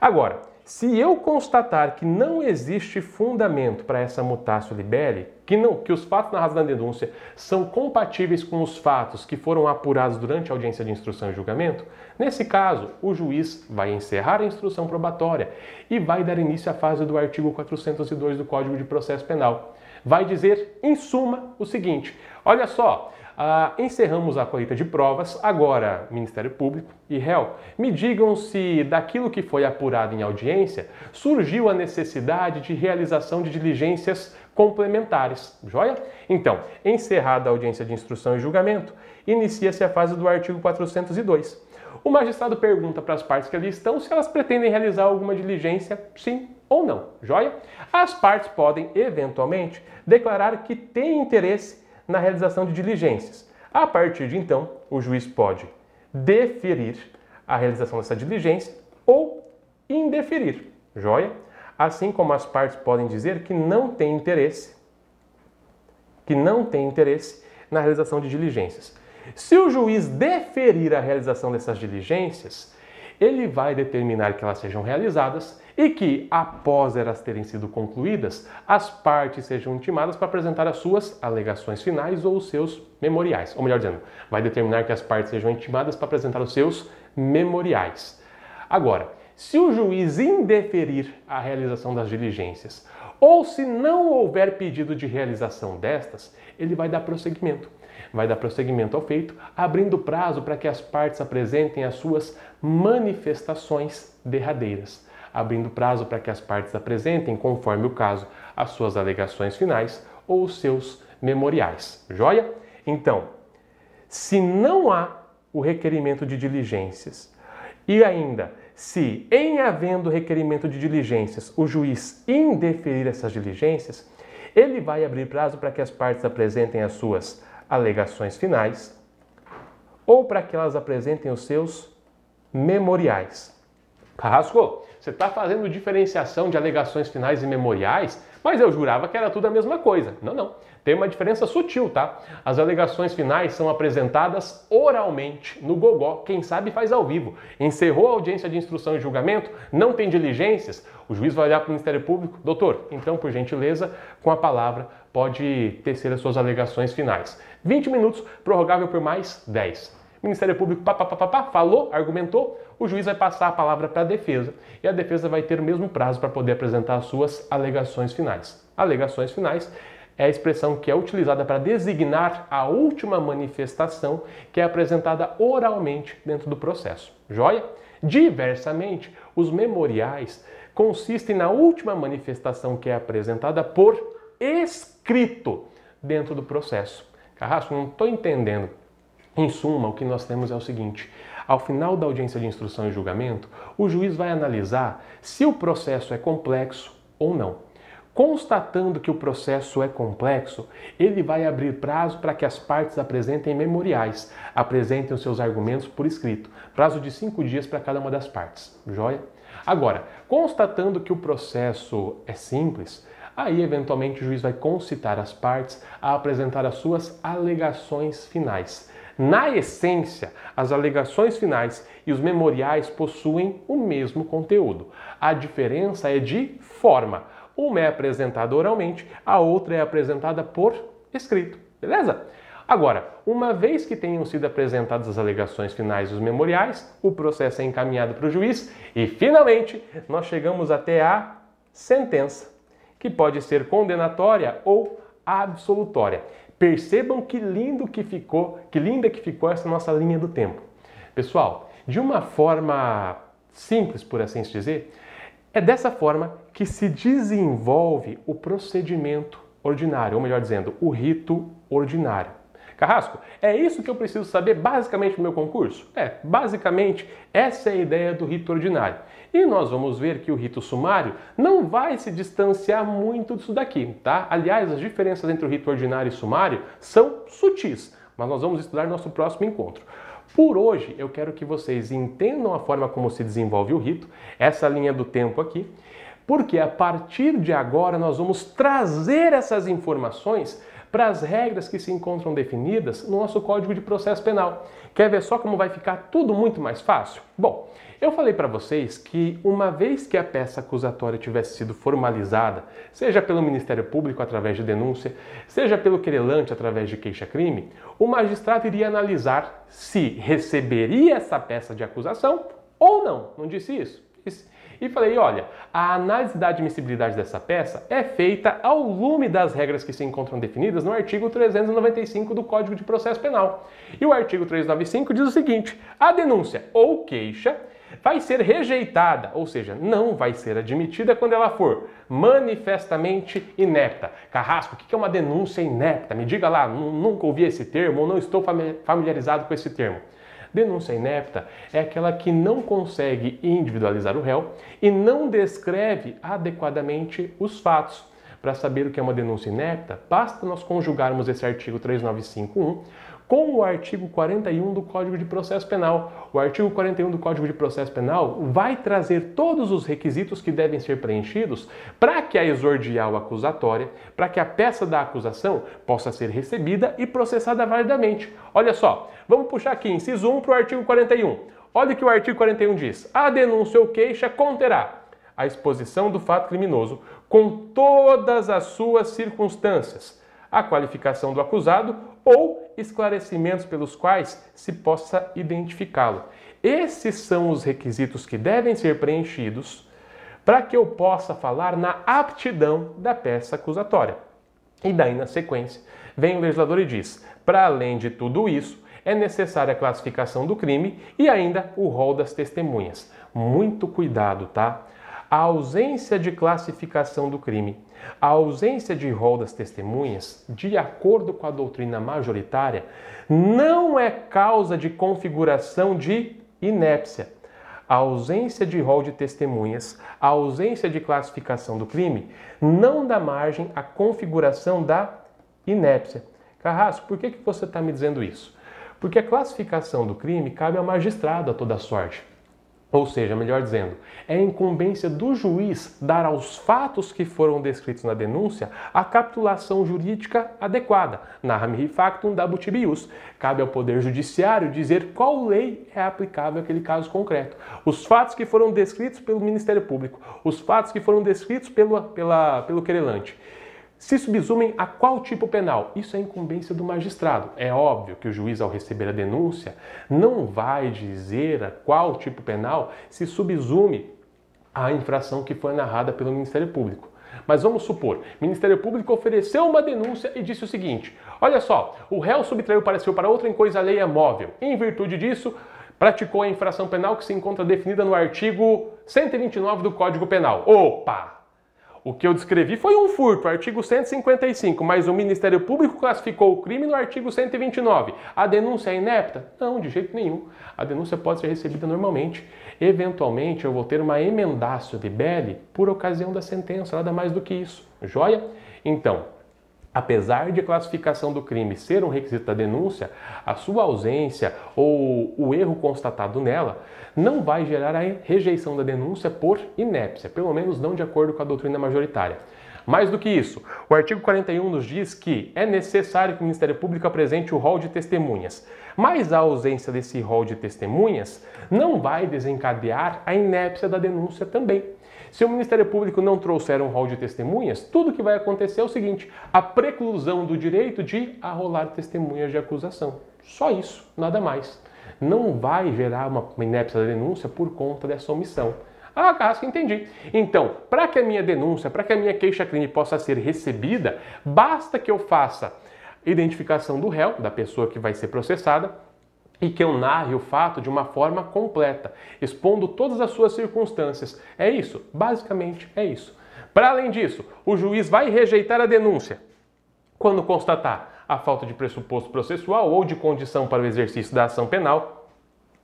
Agora, se eu constatar que não existe fundamento para essa mutácio libelli, que, não, que os fatos narrados na denúncia são compatíveis com os fatos que foram apurados durante a audiência de instrução e julgamento, nesse caso, o juiz vai encerrar a instrução probatória e vai dar início à fase do artigo 402 do Código de Processo Penal. Vai dizer, em suma, o seguinte: olha só, ah, encerramos a colheita de provas. Agora, Ministério Público e réu, me digam se daquilo que foi apurado em audiência surgiu a necessidade de realização de diligências complementares. Joia? Então, encerrada a audiência de instrução e julgamento, inicia-se a fase do artigo 402. O magistrado pergunta para as partes que ali estão se elas pretendem realizar alguma diligência, sim ou não. Joia? As partes podem, eventualmente, declarar que têm interesse na realização de diligências. A partir de então, o juiz pode deferir a realização dessa diligência ou indeferir. Joia? Assim como as partes podem dizer que não têm interesse, que não têm interesse na realização de diligências. Se o juiz deferir a realização dessas diligências, ele vai determinar que elas sejam realizadas e que, após elas terem sido concluídas, as partes sejam intimadas para apresentar as suas alegações finais ou os seus memoriais. Ou melhor dizendo, vai determinar que as partes sejam intimadas para apresentar os seus memoriais. Agora, se o juiz indeferir a realização das diligências ou se não houver pedido de realização destas, ele vai dar prosseguimento. Vai dar prosseguimento ao feito, abrindo prazo para que as partes apresentem as suas manifestações derradeiras abrindo prazo para que as partes apresentem, conforme o caso, as suas alegações finais ou os seus memoriais. Joia? Então, se não há o requerimento de diligências e ainda se, em havendo requerimento de diligências, o juiz indeferir essas diligências, ele vai abrir prazo para que as partes apresentem as suas alegações finais ou para que elas apresentem os seus memoriais. Carrasco, você está fazendo diferenciação de alegações finais e memoriais, mas eu jurava que era tudo a mesma coisa. Não, não. Tem uma diferença sutil, tá? As alegações finais são apresentadas oralmente no gogó. Quem sabe faz ao vivo. Encerrou a audiência de instrução e julgamento, não tem diligências, o juiz vai olhar para o Ministério Público. Doutor, então, por gentileza, com a palavra, pode tecer as suas alegações finais. 20 minutos, prorrogável por mais 10. Ministério Público pá, pá, pá, pá, falou, argumentou, o juiz vai passar a palavra para a defesa e a defesa vai ter o mesmo prazo para poder apresentar as suas alegações finais. Alegações finais é a expressão que é utilizada para designar a última manifestação que é apresentada oralmente dentro do processo. Joia? Diversamente, os memoriais consistem na última manifestação que é apresentada por escrito dentro do processo. Carrasco, não estou entendendo. Em suma, o que nós temos é o seguinte: ao final da audiência de instrução e julgamento, o juiz vai analisar se o processo é complexo ou não. Constatando que o processo é complexo, ele vai abrir prazo para que as partes apresentem memoriais, apresentem os seus argumentos por escrito, prazo de cinco dias para cada uma das partes. Joia? Agora, constatando que o processo é simples, aí eventualmente o juiz vai concitar as partes a apresentar as suas alegações finais. Na essência, as alegações finais e os memoriais possuem o mesmo conteúdo. A diferença é de forma. Uma é apresentada oralmente, a outra é apresentada por escrito. Beleza? Agora, uma vez que tenham sido apresentadas as alegações finais e os memoriais, o processo é encaminhado para o juiz e, finalmente, nós chegamos até a sentença, que pode ser condenatória ou absolutória. Percebam que lindo que ficou, que linda que ficou essa nossa linha do tempo. Pessoal, de uma forma simples, por assim dizer, é dessa forma que se desenvolve o procedimento ordinário, ou melhor dizendo, o rito ordinário. Carrasco, é isso que eu preciso saber basicamente no meu concurso? É, basicamente, essa é a ideia do rito ordinário. E nós vamos ver que o rito sumário não vai se distanciar muito disso daqui, tá? Aliás, as diferenças entre o rito ordinário e sumário são sutis, mas nós vamos estudar no nosso próximo encontro. Por hoje, eu quero que vocês entendam a forma como se desenvolve o rito, essa linha do tempo aqui, porque a partir de agora nós vamos trazer essas informações para as regras que se encontram definidas no nosso Código de Processo Penal. Quer ver só como vai ficar tudo muito mais fácil? Bom, eu falei para vocês que uma vez que a peça acusatória tivesse sido formalizada, seja pelo Ministério Público através de denúncia, seja pelo querelante através de queixa-crime, o magistrado iria analisar se receberia essa peça de acusação ou não. Não disse isso? Disse e falei: olha, a análise da admissibilidade dessa peça é feita ao lume das regras que se encontram definidas no artigo 395 do Código de Processo Penal. E o artigo 395 diz o seguinte: a denúncia ou queixa vai ser rejeitada, ou seja, não vai ser admitida quando ela for manifestamente inepta. Carrasco, o que é uma denúncia inepta? Me diga lá, nunca ouvi esse termo ou não estou familiarizado com esse termo. Denúncia inepta é aquela que não consegue individualizar o réu e não descreve adequadamente os fatos. Para saber o que é uma denúncia inepta, basta nós conjugarmos esse artigo 3951 com o artigo 41 do Código de Processo Penal. O artigo 41 do Código de Processo Penal vai trazer todos os requisitos que devem ser preenchidos para que a exordial acusatória, para que a peça da acusação possa ser recebida e processada validamente. Olha só, vamos puxar aqui inciso 1 para o artigo 41. Olha o que o artigo 41 diz: a denúncia ou queixa conterá a exposição do fato criminoso com todas as suas circunstâncias, a qualificação do acusado ou esclarecimentos pelos quais se possa identificá-lo. Esses são os requisitos que devem ser preenchidos para que eu possa falar na aptidão da peça acusatória. E daí, na sequência, vem o legislador e diz: para além de tudo isso, é necessária a classificação do crime e ainda o rol das testemunhas. Muito cuidado, tá? A ausência de classificação do crime, a ausência de rol das testemunhas, de acordo com a doutrina majoritária, não é causa de configuração de inépcia. a ausência de rol de testemunhas, a ausência de classificação do crime, não dá margem à configuração da inépcia. Carrasco, por que, que você está me dizendo isso? Porque a classificação do crime cabe ao magistrado a toda sorte. Ou seja, melhor dizendo, é incumbência do juiz dar aos fatos que foram descritos na denúncia a capitulação jurídica adequada, na mihi factum dabutibius. Cabe ao Poder Judiciário dizer qual lei é aplicável àquele caso concreto. Os fatos que foram descritos pelo Ministério Público, os fatos que foram descritos pelo, pela, pelo querelante se subsumem a qual tipo penal? Isso é incumbência do magistrado. É óbvio que o juiz, ao receber a denúncia, não vai dizer a qual tipo penal se subsume a infração que foi narrada pelo Ministério Público. Mas vamos supor, o Ministério Público ofereceu uma denúncia e disse o seguinte: olha só, o réu subtraiu pareceu para outra em coisa alheia móvel. Em virtude disso, praticou a infração penal que se encontra definida no artigo 129 do Código Penal. Opa! O que eu descrevi foi um furto, artigo 155, mas o Ministério Público classificou o crime no artigo 129. A denúncia é inepta? Não, de jeito nenhum. A denúncia pode ser recebida normalmente. Eventualmente, eu vou ter uma emendácio de bele por ocasião da sentença, nada mais do que isso. Joia? Então, apesar de a classificação do crime ser um requisito da denúncia, a sua ausência ou o erro constatado nela não vai gerar a rejeição da denúncia por inépcia, pelo menos não de acordo com a doutrina majoritária. Mais do que isso, o artigo 41 nos diz que é necessário que o Ministério Público apresente o rol de testemunhas, mas a ausência desse rol de testemunhas não vai desencadear a inépcia da denúncia também. Se o Ministério Público não trouxer um rol de testemunhas, tudo que vai acontecer é o seguinte: a preclusão do direito de arrolar testemunhas de acusação. Só isso, nada mais. Não vai gerar uma inépcia da denúncia por conta dessa omissão. Ah, Carrasco, entendi. Então, para que a minha denúncia, para que a minha queixa-crime possa ser recebida, basta que eu faça identificação do réu, da pessoa que vai ser processada, e que eu narre o fato de uma forma completa, expondo todas as suas circunstâncias. É isso, basicamente é isso. Para além disso, o juiz vai rejeitar a denúncia quando constatar a falta de pressuposto processual ou de condição para o exercício da ação penal,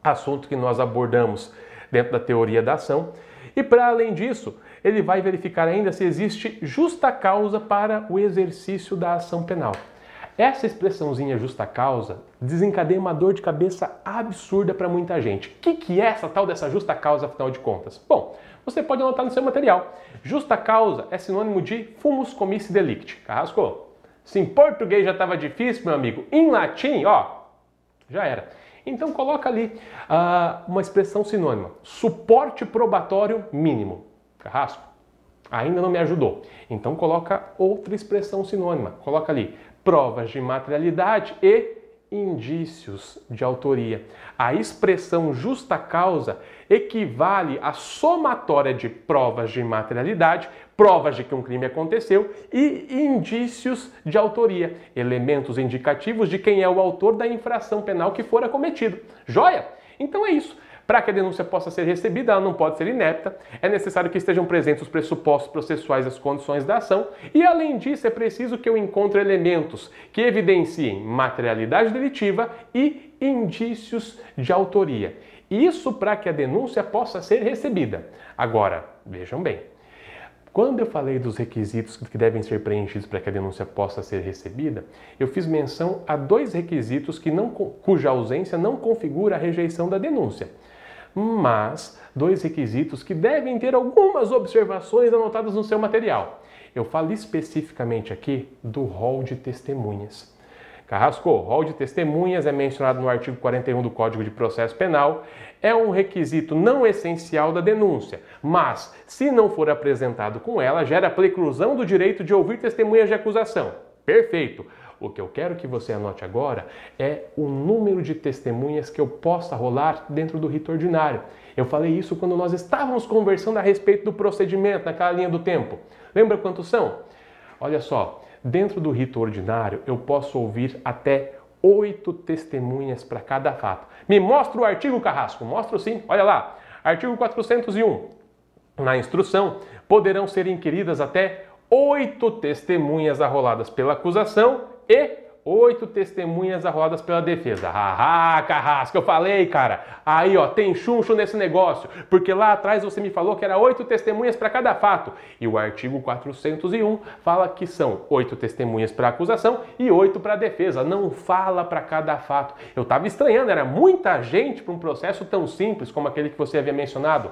assunto que nós abordamos dentro da teoria da ação. E para além disso, ele vai verificar ainda se existe justa causa para o exercício da ação penal. Essa expressãozinha justa causa desencadeia uma dor de cabeça absurda para muita gente. O que, que é essa tal dessa justa causa, afinal de contas? Bom, você pode anotar no seu material. Justa causa é sinônimo de fumus comissi delicti. Carrasco? Se em português já estava difícil, meu amigo, em latim, ó, já era. Então coloca ali uh, uma expressão sinônima. Suporte probatório mínimo. Carrasco? Ainda não me ajudou. Então coloca outra expressão sinônima. Coloca ali provas de materialidade e indícios de autoria. A expressão justa causa equivale à somatória de provas de materialidade, provas de que um crime aconteceu e indícios de autoria, elementos indicativos de quem é o autor da infração penal que fora cometido. Joia? Então é isso. Para que a denúncia possa ser recebida, ela não pode ser inepta, é necessário que estejam presentes os pressupostos processuais das condições da ação e, além disso, é preciso que eu encontre elementos que evidenciem materialidade delitiva e indícios de autoria. Isso para que a denúncia possa ser recebida. Agora, vejam bem, quando eu falei dos requisitos que devem ser preenchidos para que a denúncia possa ser recebida, eu fiz menção a dois requisitos que não, cuja ausência não configura a rejeição da denúncia mas dois requisitos que devem ter algumas observações anotadas no seu material. Eu falo especificamente aqui do rol de testemunhas. Carrasco, rol de testemunhas é mencionado no artigo 41 do Código de Processo Penal, é um requisito não essencial da denúncia, mas, se não for apresentado com ela, gera preclusão do direito de ouvir testemunhas de acusação. Perfeito! O que eu quero que você anote agora é o número de testemunhas que eu possa rolar dentro do rito ordinário. Eu falei isso quando nós estávamos conversando a respeito do procedimento naquela linha do tempo. Lembra quantos são? Olha só, dentro do rito ordinário eu posso ouvir até oito testemunhas para cada fato. Me mostra o artigo, Carrasco. Mostro sim. Olha lá. Artigo 401. Na instrução, poderão ser inquiridas até oito testemunhas arroladas pela acusação e oito testemunhas arroladas pela defesa. Haha, Carrasco, eu falei, cara. Aí, ó, tem chuncho nesse negócio, porque lá atrás você me falou que era oito testemunhas para cada fato. E o artigo 401 fala que são oito testemunhas para acusação e oito para defesa. Não fala para cada fato. Eu tava estranhando, era muita gente para um processo tão simples como aquele que você havia mencionado.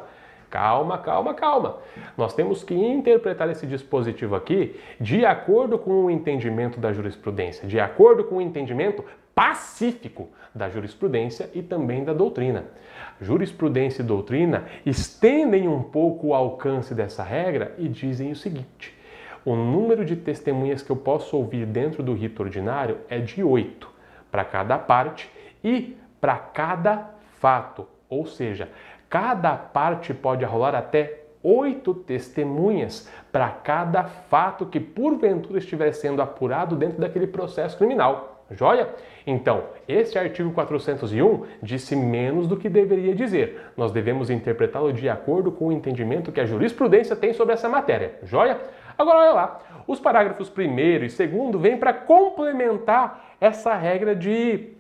Calma, calma, calma. Nós temos que interpretar esse dispositivo aqui de acordo com o entendimento da jurisprudência, de acordo com o entendimento pacífico da jurisprudência e também da doutrina. Jurisprudência e doutrina estendem um pouco o alcance dessa regra e dizem o seguinte: o número de testemunhas que eu posso ouvir dentro do rito ordinário é de oito para cada parte e para cada fato, ou seja, Cada parte pode arrolar até oito testemunhas para cada fato que porventura estiver sendo apurado dentro daquele processo criminal. Joia? Então, esse artigo 401 disse menos do que deveria dizer. Nós devemos interpretá-lo de acordo com o entendimento que a jurisprudência tem sobre essa matéria. Joia? Agora olha lá. Os parágrafos 1 e 2 vêm para complementar essa regra de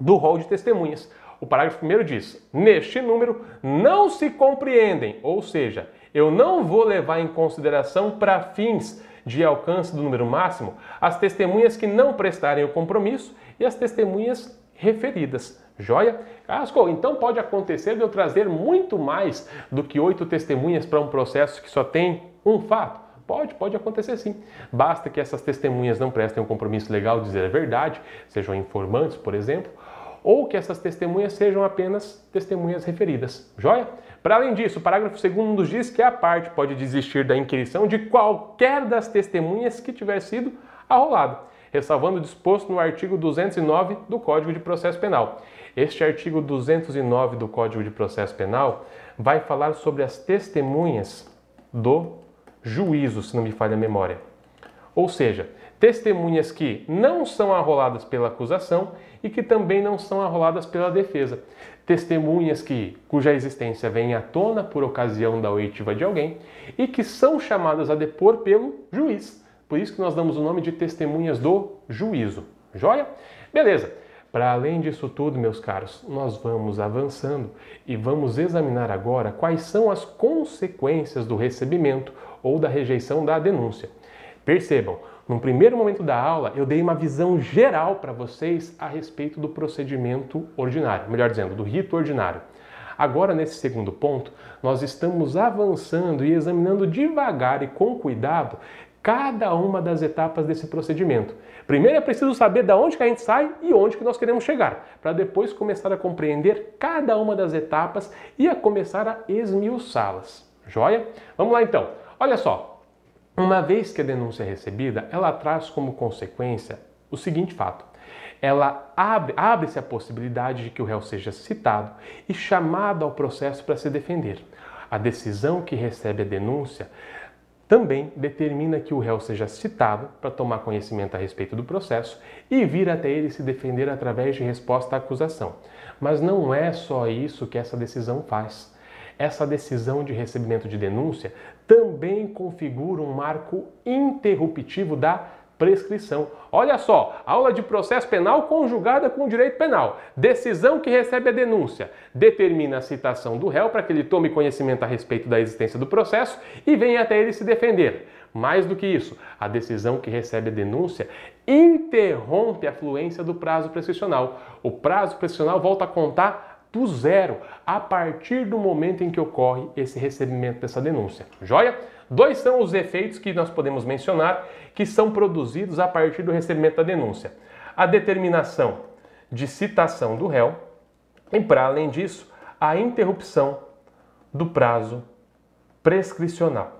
do rol de testemunhas. O parágrafo primeiro diz: neste número não se compreendem, ou seja, eu não vou levar em consideração para fins de alcance do número máximo as testemunhas que não prestarem o compromisso e as testemunhas referidas. Joia? Casco, então pode acontecer de eu trazer muito mais do que oito testemunhas para um processo que só tem um fato? Pode, pode acontecer sim. Basta que essas testemunhas não prestem um compromisso legal de dizer a verdade, sejam informantes, por exemplo, ou que essas testemunhas sejam apenas testemunhas referidas. Joia? Para além disso, o parágrafo 2 diz que a parte pode desistir da inquirição de qualquer das testemunhas que tiver sido arrolada, ressalvando o disposto no artigo 209 do Código de Processo Penal. Este artigo 209 do Código de Processo Penal vai falar sobre as testemunhas do juízo, se não me falha a memória. Ou seja, testemunhas que não são arroladas pela acusação e que também não são arroladas pela defesa. Testemunhas que, cuja existência vem à tona por ocasião da oitiva de alguém e que são chamadas a depor pelo juiz. Por isso que nós damos o nome de testemunhas do juízo. Joia? Beleza. Para além disso tudo, meus caros, nós vamos avançando e vamos examinar agora quais são as consequências do recebimento ou da rejeição da denúncia. Percebam, num primeiro momento da aula, eu dei uma visão geral para vocês a respeito do procedimento ordinário, melhor dizendo, do rito ordinário. Agora, nesse segundo ponto, nós estamos avançando e examinando devagar e com cuidado cada uma das etapas desse procedimento. Primeiro é preciso saber de onde que a gente sai e onde que nós queremos chegar, para depois começar a compreender cada uma das etapas e a começar a esmiuçá-las. Joia? Vamos lá então. Olha só, uma vez que a denúncia é recebida, ela traz como consequência o seguinte fato: ela abre, abre-se a possibilidade de que o réu seja citado e chamado ao processo para se defender. A decisão que recebe a denúncia também determina que o réu seja citado para tomar conhecimento a respeito do processo e vir até ele se defender através de resposta à acusação. Mas não é só isso que essa decisão faz. Essa decisão de recebimento de denúncia também configura um marco interruptivo da prescrição. Olha só, aula de processo penal conjugada com direito penal. Decisão que recebe a denúncia determina a citação do réu para que ele tome conhecimento a respeito da existência do processo e venha até ele se defender. Mais do que isso, a decisão que recebe a denúncia interrompe a fluência do prazo prescricional. O prazo prescricional volta a contar do zero a partir do momento em que ocorre esse recebimento dessa denúncia. Joia? Dois são os efeitos que nós podemos mencionar que são produzidos a partir do recebimento da denúncia: a determinação de citação do réu e, para além disso, a interrupção do prazo prescricional.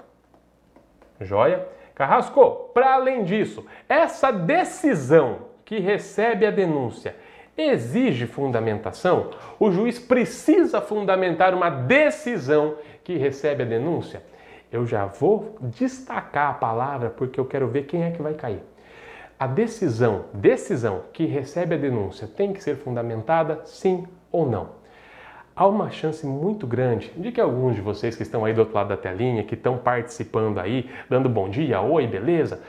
Joia? Carrasco, para além disso, essa decisão que recebe a denúncia exige fundamentação? O juiz precisa fundamentar uma decisão que recebe a denúncia? Eu já vou destacar a palavra porque eu quero ver quem é que vai cair. A decisão, decisão que recebe a denúncia tem que ser fundamentada sim ou não? Há uma chance muito grande de que alguns de vocês que estão aí do outro lado da telinha, que estão participando aí, dando bom dia, oi, beleza?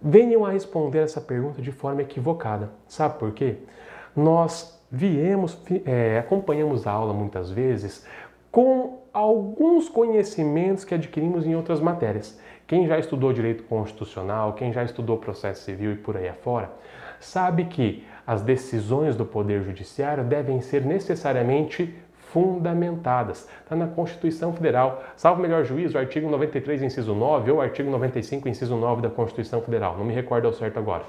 venham a responder essa pergunta de forma equivocada. Sabe por quê? Nós viemos, é, acompanhamos a aula muitas vezes com alguns conhecimentos que adquirimos em outras matérias. Quem já estudou direito constitucional, quem já estudou processo civil e por aí afora, sabe que as decisões do Poder Judiciário devem ser necessariamente fundamentadas. Está na Constituição Federal. Salvo melhor juízo, artigo 93, inciso 9 ou artigo 95, inciso 9 da Constituição Federal. Não me recordo ao certo agora.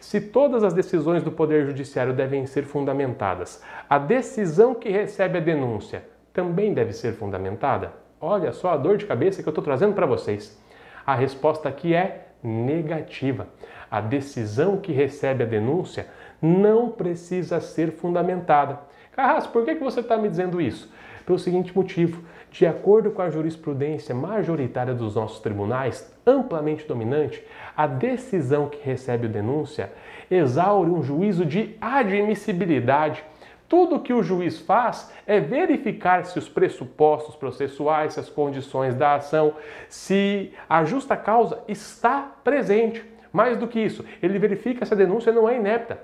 Se todas as decisões do Poder Judiciário devem ser fundamentadas, a decisão que recebe a denúncia também deve ser fundamentada? Olha só a dor de cabeça que eu estou trazendo para vocês. A resposta aqui é negativa. A decisão que recebe a denúncia não precisa ser fundamentada. Carrasco, por que você está me dizendo isso? Pelo seguinte motivo: de acordo com a jurisprudência majoritária dos nossos tribunais, amplamente dominante, a decisão que recebe a denúncia exaure um juízo de admissibilidade. Tudo que o juiz faz é verificar se os pressupostos processuais, se as condições da ação, se a justa causa está presente. Mais do que isso, ele verifica se a denúncia não é inepta.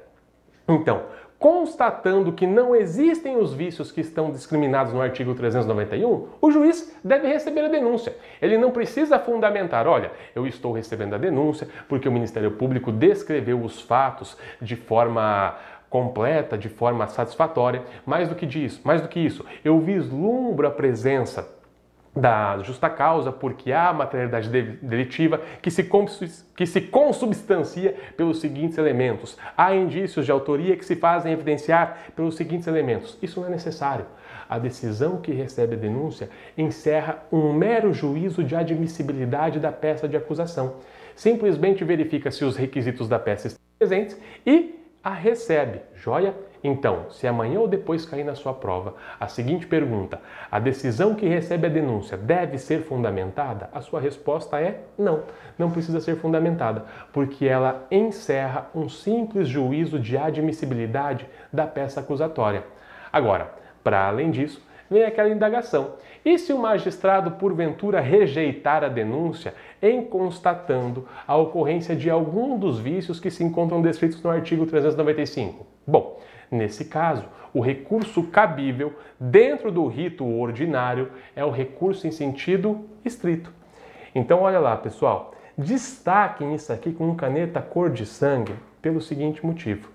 Então, constatando que não existem os vícios que estão discriminados no artigo 391, o juiz deve receber a denúncia. Ele não precisa fundamentar, olha, eu estou recebendo a denúncia porque o Ministério Público descreveu os fatos de forma completa, de forma satisfatória. Mais do que disso, mais do que isso, eu vislumbro a presença da justa causa, porque há materialidade delitiva que se, que se consubstancia pelos seguintes elementos. Há indícios de autoria que se fazem evidenciar pelos seguintes elementos. Isso não é necessário. A decisão que recebe a denúncia encerra um mero juízo de admissibilidade da peça de acusação. Simplesmente verifica se os requisitos da peça estão presentes e a recebe. Joia? Então, se amanhã ou depois cair na sua prova a seguinte pergunta: a decisão que recebe a denúncia deve ser fundamentada? A sua resposta é não, não precisa ser fundamentada, porque ela encerra um simples juízo de admissibilidade da peça acusatória. Agora, para além disso, vem aquela indagação. E se o magistrado, porventura, rejeitar a denúncia em constatando a ocorrência de algum dos vícios que se encontram descritos no artigo 395? Bom, Nesse caso, o recurso cabível dentro do rito ordinário é o recurso em sentido estrito. Então, olha lá, pessoal, destaquem isso aqui com caneta cor de sangue pelo seguinte motivo: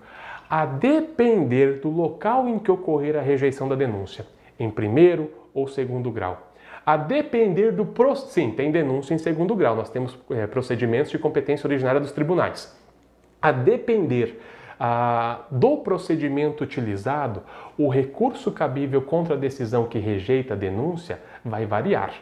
a depender do local em que ocorrer a rejeição da denúncia, em primeiro ou segundo grau. A depender do. Pro... Sim, tem denúncia em segundo grau, nós temos é, procedimentos de competência originária dos tribunais. A depender ah, do procedimento utilizado, o recurso cabível contra a decisão que rejeita a denúncia vai variar.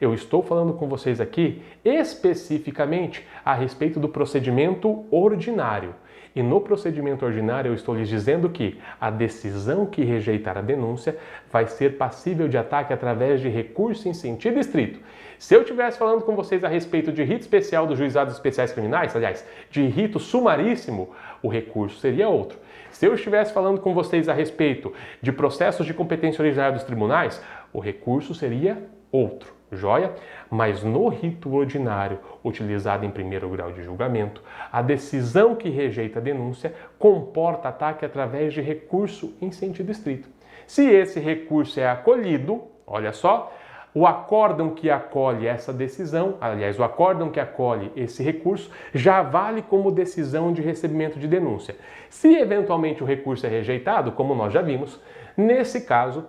Eu estou falando com vocês aqui especificamente a respeito do procedimento ordinário. E no procedimento ordinário, eu estou lhes dizendo que a decisão que rejeitar a denúncia vai ser passível de ataque através de recurso em sentido estrito. Se eu estivesse falando com vocês a respeito de rito especial dos juizados especiais criminais, aliás, de rito sumaríssimo, o recurso seria outro. Se eu estivesse falando com vocês a respeito de processos de competência originária dos tribunais, o recurso seria outro joia? Mas no rito ordinário, utilizado em primeiro grau de julgamento, a decisão que rejeita a denúncia comporta ataque através de recurso em sentido estrito. Se esse recurso é acolhido, olha só, o acórdão que acolhe essa decisão, aliás, o acórdão que acolhe esse recurso, já vale como decisão de recebimento de denúncia. Se eventualmente o recurso é rejeitado, como nós já vimos, nesse caso,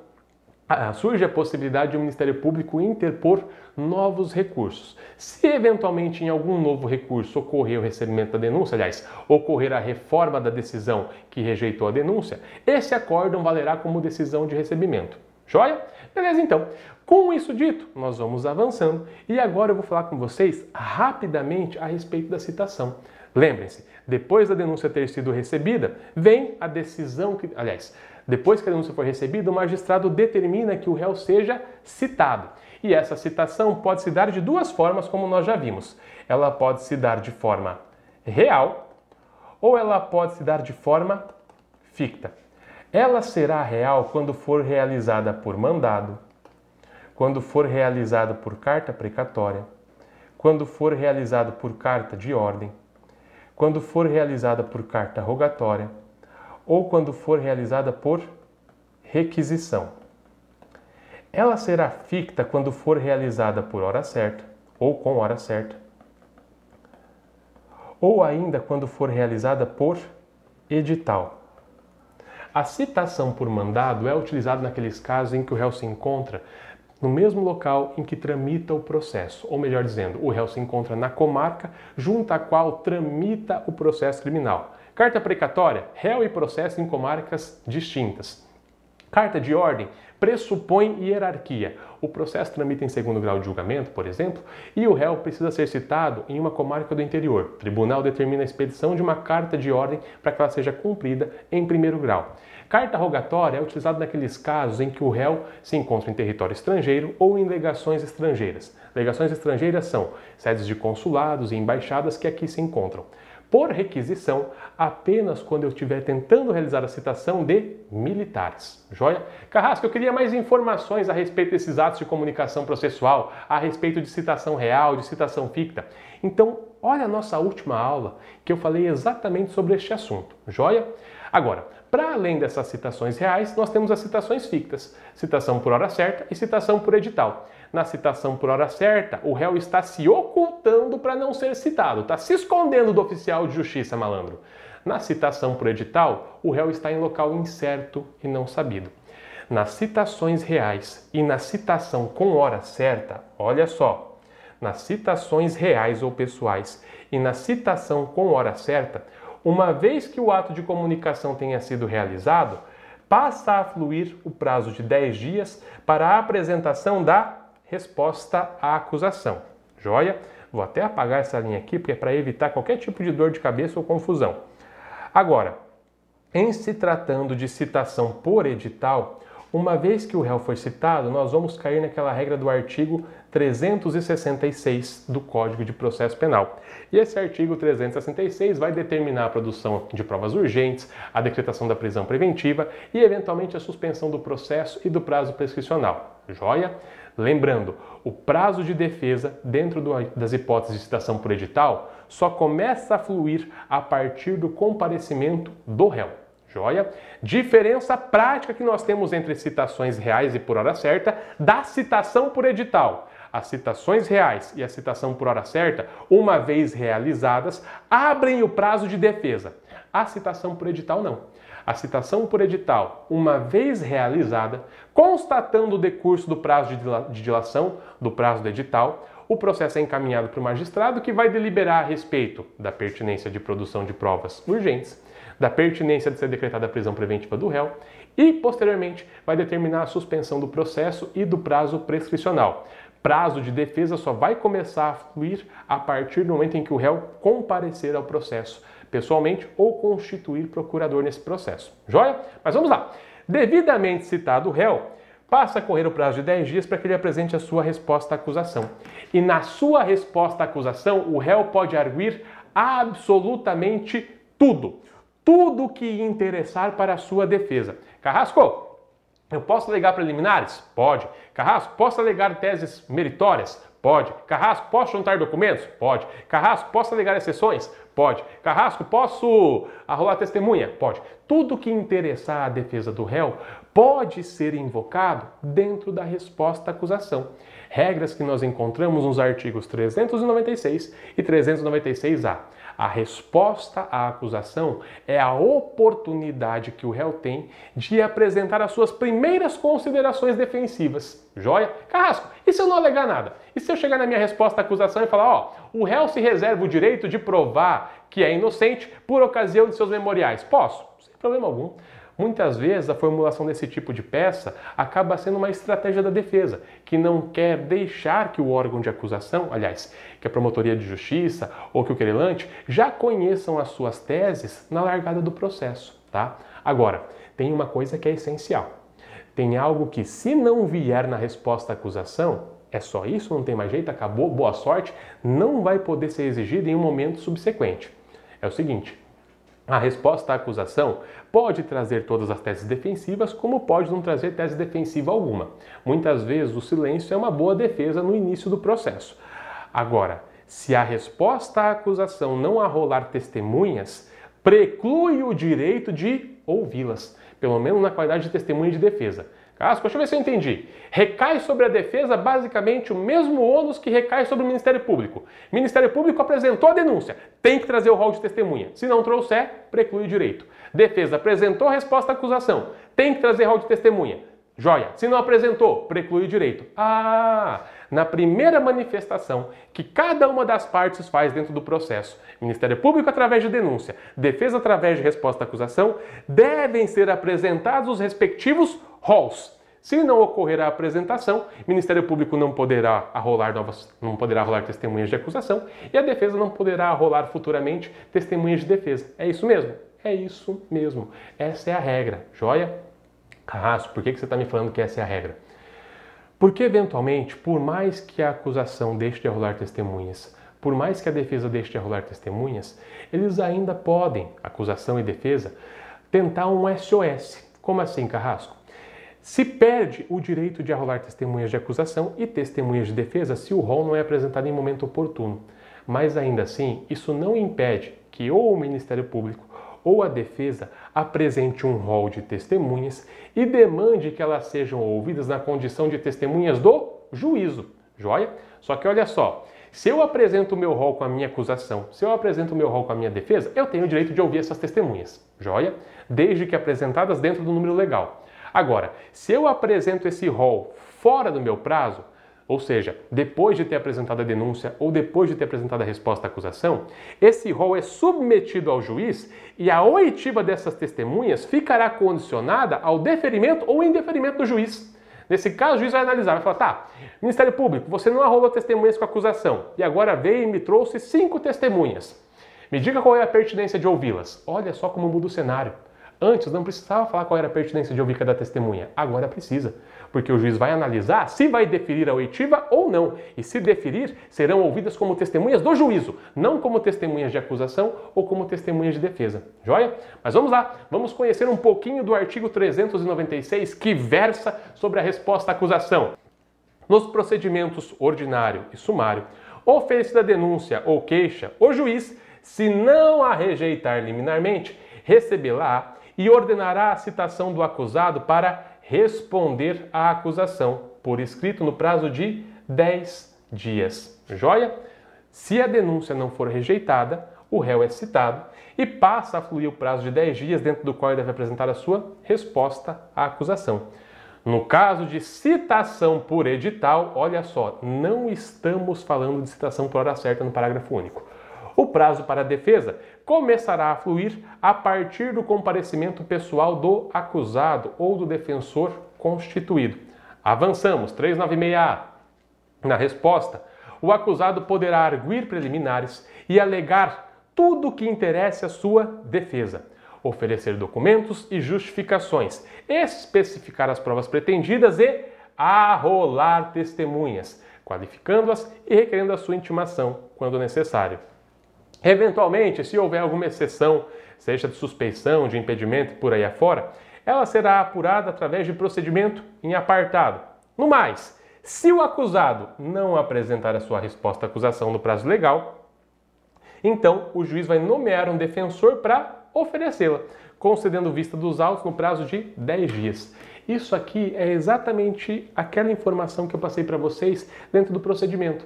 surge a possibilidade de o Ministério Público interpor novos recursos. Se eventualmente em algum novo recurso ocorrer o recebimento da denúncia, aliás, ocorrer a reforma da decisão que rejeitou a denúncia, esse acórdão valerá como decisão de recebimento. Joia? Beleza, então. Com isso dito, nós vamos avançando e agora eu vou falar com vocês rapidamente a respeito da citação. Lembrem-se, depois da denúncia ter sido recebida, vem a decisão que, aliás, depois que a denúncia for recebida, o magistrado determina que o réu seja citado. E essa citação pode se dar de duas formas, como nós já vimos. Ela pode se dar de forma real ou ela pode se dar de forma ficta. Ela será real quando for realizada por mandado, quando for realizada por carta precatória, quando for realizado por carta de ordem, quando for realizada por carta rogatória ou quando for realizada por requisição. Ela será ficta quando for realizada por hora certa ou com hora certa, ou ainda quando for realizada por edital. A citação por mandado é utilizada naqueles casos em que o réu se encontra no mesmo local em que tramita o processo, ou melhor dizendo, o réu se encontra na comarca junto à qual tramita o processo criminal. Carta precatória, réu e processo em comarcas distintas. Carta de ordem pressupõe hierarquia. O processo tramita em segundo grau de julgamento, por exemplo, e o réu precisa ser citado em uma comarca do interior. O tribunal determina a expedição de uma carta de ordem para que ela seja cumprida em primeiro grau. Carta rogatória é utilizada naqueles casos em que o réu se encontra em território estrangeiro ou em legações estrangeiras. Legações estrangeiras são sedes de consulados e embaixadas que aqui se encontram por requisição apenas quando eu estiver tentando realizar a citação de militares. Joia? Carrasco, eu queria mais informações a respeito desses atos de comunicação processual, a respeito de citação real, de citação ficta. Então, olha a nossa última aula que eu falei exatamente sobre este assunto. Joia? Agora, para além dessas citações reais, nós temos as citações fictas, citação por hora certa e citação por edital. Na citação por hora certa, o réu está se ocultando para não ser citado, está se escondendo do oficial de justiça, malandro. Na citação por edital, o réu está em local incerto e não sabido. Nas citações reais e na citação com hora certa, olha só, nas citações reais ou pessoais e na citação com hora certa, uma vez que o ato de comunicação tenha sido realizado, passa a fluir o prazo de 10 dias para a apresentação da resposta à acusação. Joia? Vou até apagar essa linha aqui, porque é para evitar qualquer tipo de dor de cabeça ou confusão. Agora, em se tratando de citação por edital, uma vez que o réu foi citado, nós vamos cair naquela regra do artigo 366 do Código de Processo Penal. E esse artigo 366 vai determinar a produção de provas urgentes, a decretação da prisão preventiva e, eventualmente, a suspensão do processo e do prazo prescricional. Joia? Lembrando, o prazo de defesa, dentro do, das hipóteses de citação por edital, só começa a fluir a partir do comparecimento do réu. Joia? Diferença prática que nós temos entre citações reais e por hora certa da citação por edital. As citações reais e a citação por hora certa, uma vez realizadas, abrem o prazo de defesa. A citação por edital não. A citação por edital, uma vez realizada, constatando o decurso do prazo de dilação, do prazo do edital, o processo é encaminhado para o magistrado que vai deliberar a respeito da pertinência de produção de provas urgentes, da pertinência de ser decretada a prisão preventiva do réu e, posteriormente, vai determinar a suspensão do processo e do prazo prescricional. Prazo de defesa só vai começar a fluir a partir do momento em que o réu comparecer ao processo pessoalmente ou constituir procurador nesse processo. Joia? Mas vamos lá. Devidamente citado o réu, passa a correr o prazo de 10 dias para que ele apresente a sua resposta à acusação. E na sua resposta à acusação, o réu pode arguir absolutamente tudo tudo que interessar para a sua defesa. Carrasco, eu posso alegar preliminares? Pode. Carrasco, posso alegar teses meritórias? Pode. Carrasco, posso juntar documentos? Pode. Carrasco, posso alegar exceções? Pode. Carrasco, posso arrolar testemunha? Pode. Tudo que interessar a defesa do réu pode ser invocado dentro da resposta à acusação. Regras que nós encontramos nos artigos 396 e 396A. A resposta à acusação é a oportunidade que o réu tem de apresentar as suas primeiras considerações defensivas. Joia? Carrasco, e se eu não alegar nada? E se eu chegar na minha resposta à acusação e falar, ó, o réu se reserva o direito de provar que é inocente por ocasião de seus memoriais? Posso, sem problema algum. Muitas vezes a formulação desse tipo de peça acaba sendo uma estratégia da defesa, que não quer deixar que o órgão de acusação, aliás, que a promotoria de justiça ou que o querelante já conheçam as suas teses na largada do processo, tá? Agora, tem uma coisa que é essencial. Tem algo que se não vier na resposta à acusação, é só isso, não tem mais jeito, acabou, boa sorte, não vai poder ser exigido em um momento subsequente. É o seguinte, a resposta à acusação pode trazer todas as teses defensivas, como pode não trazer tese defensiva alguma. Muitas vezes o silêncio é uma boa defesa no início do processo. Agora, Se a resposta à acusação não arrolar testemunhas, preclui o direito de ouvi-las, pelo menos na qualidade de testemunha de defesa. Casco, deixa eu ver se eu entendi. Recai sobre a defesa basicamente o mesmo ônus que recai sobre o Ministério Público. Ministério Público apresentou a denúncia, tem que trazer o rol de testemunha. Se não trouxer, preclui o direito. Defesa apresentou a resposta à acusação, tem que trazer rol de testemunha. Joia. Se não apresentou, preclui o direito. Ah, na primeira manifestação que cada uma das partes faz dentro do processo, Ministério Público através de denúncia, defesa através de resposta à acusação, devem ser apresentados os respectivos rols. Se não ocorrer a apresentação, o Ministério Público não poderá arrolar novas, não poderá arrolar testemunhas de acusação e a defesa não poderá arrolar futuramente testemunhas de defesa. É isso mesmo? É isso mesmo. Essa é a regra. Joia? Carrasco, por que você está me falando que essa é a regra? Porque, eventualmente, por mais que a acusação deixe de arrolar testemunhas, por mais que a defesa deixe de arrolar testemunhas, eles ainda podem, acusação e defesa, tentar um SOS. Como assim, Carrasco? Se perde o direito de arrolar testemunhas de acusação e testemunhas de defesa se o rol não é apresentado em momento oportuno. Mas ainda assim, isso não impede que ou o Ministério Público ou a defesa apresente um rol de testemunhas e demande que elas sejam ouvidas na condição de testemunhas do juízo. Joia? Só que olha só, se eu apresento o meu rol com a minha acusação, se eu apresento o meu rol com a minha defesa, eu tenho o direito de ouvir essas testemunhas. Joia? Desde que apresentadas dentro do número legal. Agora, se eu apresento esse rol fora do meu prazo, ou seja, depois de ter apresentado a denúncia ou depois de ter apresentado a resposta à acusação, esse rol é submetido ao juiz e a oitiva dessas testemunhas ficará condicionada ao deferimento ou indeferimento do juiz. Nesse caso, o juiz vai analisar, vai falar: tá, Ministério Público, você não arrolou testemunhas com acusação e agora veio e me trouxe cinco testemunhas. Me diga qual é a pertinência de ouvi-las. Olha só como muda o cenário. Antes não precisava falar qual era a pertinência de ouvir cada testemunha, agora precisa, porque o juiz vai analisar se vai deferir a oitiva ou não, e se deferir, serão ouvidas como testemunhas do juízo, não como testemunhas de acusação ou como testemunhas de defesa. Joia? Mas vamos lá, vamos conhecer um pouquinho do artigo 396 que versa sobre a resposta à acusação. Nos procedimentos ordinário e sumário, oferecida denúncia ou queixa, o juiz, se não a rejeitar liminarmente, recebê-la e ordenará a citação do acusado para responder à acusação, por escrito no prazo de 10 dias. Joia? Se a denúncia não for rejeitada, o réu é citado e passa a fluir o prazo de 10 dias dentro do qual ele deve apresentar a sua resposta à acusação. No caso de citação por edital, olha só, não estamos falando de citação por hora certa no parágrafo único. O prazo para a defesa começará a fluir a partir do comparecimento pessoal do acusado ou do defensor constituído. Avançamos, 396A. Na resposta, o acusado poderá arguir preliminares e alegar tudo o que interesse à sua defesa, oferecer documentos e justificações, especificar as provas pretendidas e arrolar testemunhas, qualificando-as e requerendo a sua intimação quando necessário. Eventualmente, se houver alguma exceção, seja de suspeição, de impedimento por aí afora, ela será apurada através de procedimento em apartado. No mais, se o acusado não apresentar a sua resposta à acusação no prazo legal, então o juiz vai nomear um defensor para oferecê-la, concedendo vista dos autos no prazo de 10 dias. Isso aqui é exatamente aquela informação que eu passei para vocês dentro do procedimento.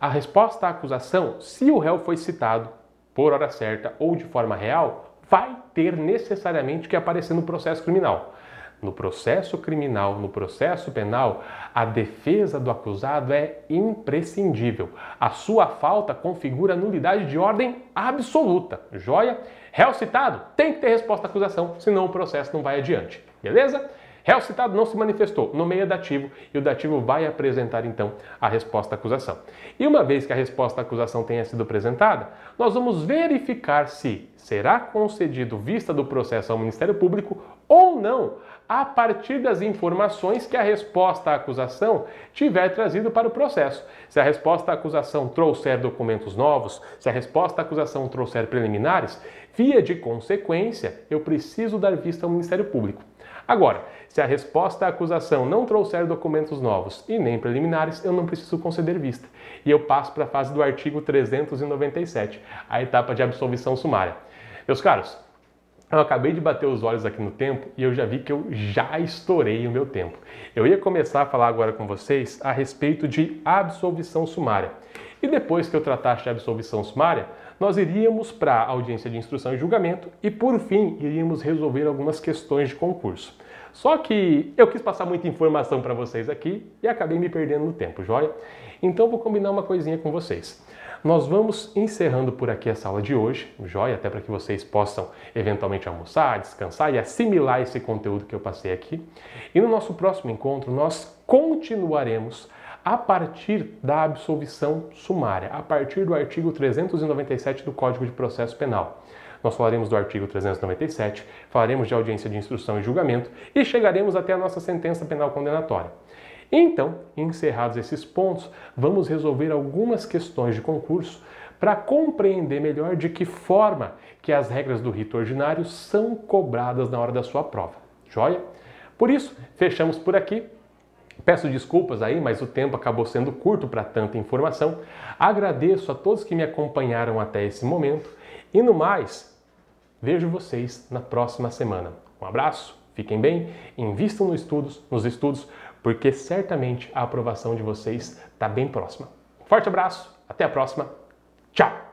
A resposta à acusação, se o réu foi citado por hora certa ou de forma real, vai ter necessariamente que aparecer no processo criminal. No processo criminal, no processo penal, a defesa do acusado é imprescindível. A sua falta configura nulidade de ordem absoluta. Joia? Réu citado tem que ter resposta à acusação, senão o processo não vai adiante. Beleza? Réu citado não se manifestou, nomeia dativo e o dativo vai apresentar então a resposta à acusação. E uma vez que a resposta à acusação tenha sido apresentada, nós vamos verificar se será concedido vista do processo ao Ministério Público ou não, a partir das informações que a resposta à acusação tiver trazido para o processo. Se a resposta à acusação trouxer documentos novos, se a resposta à acusação trouxer preliminares, Via de consequência, eu preciso dar vista ao Ministério Público. Agora, se a resposta à acusação não trouxer documentos novos e nem preliminares, eu não preciso conceder vista. E eu passo para a fase do artigo 397, a etapa de absolvição sumária. Meus caros, eu acabei de bater os olhos aqui no tempo e eu já vi que eu já estourei o meu tempo. Eu ia começar a falar agora com vocês a respeito de absolvição sumária. E depois que eu tratasse de absolvição sumária, nós iríamos para a audiência de instrução e julgamento e, por fim, iríamos resolver algumas questões de concurso. Só que eu quis passar muita informação para vocês aqui e acabei me perdendo no tempo, joia? Então vou combinar uma coisinha com vocês. Nós vamos encerrando por aqui essa aula de hoje, joia? Até para que vocês possam eventualmente almoçar, descansar e assimilar esse conteúdo que eu passei aqui. E no nosso próximo encontro nós continuaremos a partir da absolvição sumária, a partir do artigo 397 do Código de Processo Penal. Nós falaremos do artigo 397, falaremos de audiência de instrução e julgamento e chegaremos até a nossa sentença penal condenatória. Então, encerrados esses pontos, vamos resolver algumas questões de concurso para compreender melhor de que forma que as regras do rito ordinário são cobradas na hora da sua prova. Joia? Por isso, fechamos por aqui. Peço desculpas aí, mas o tempo acabou sendo curto para tanta informação. Agradeço a todos que me acompanharam até esse momento e no mais, vejo vocês na próxima semana. Um abraço, fiquem bem, invistam nos estudos, nos estudos, porque certamente a aprovação de vocês está bem próxima. Forte abraço, até a próxima. Tchau!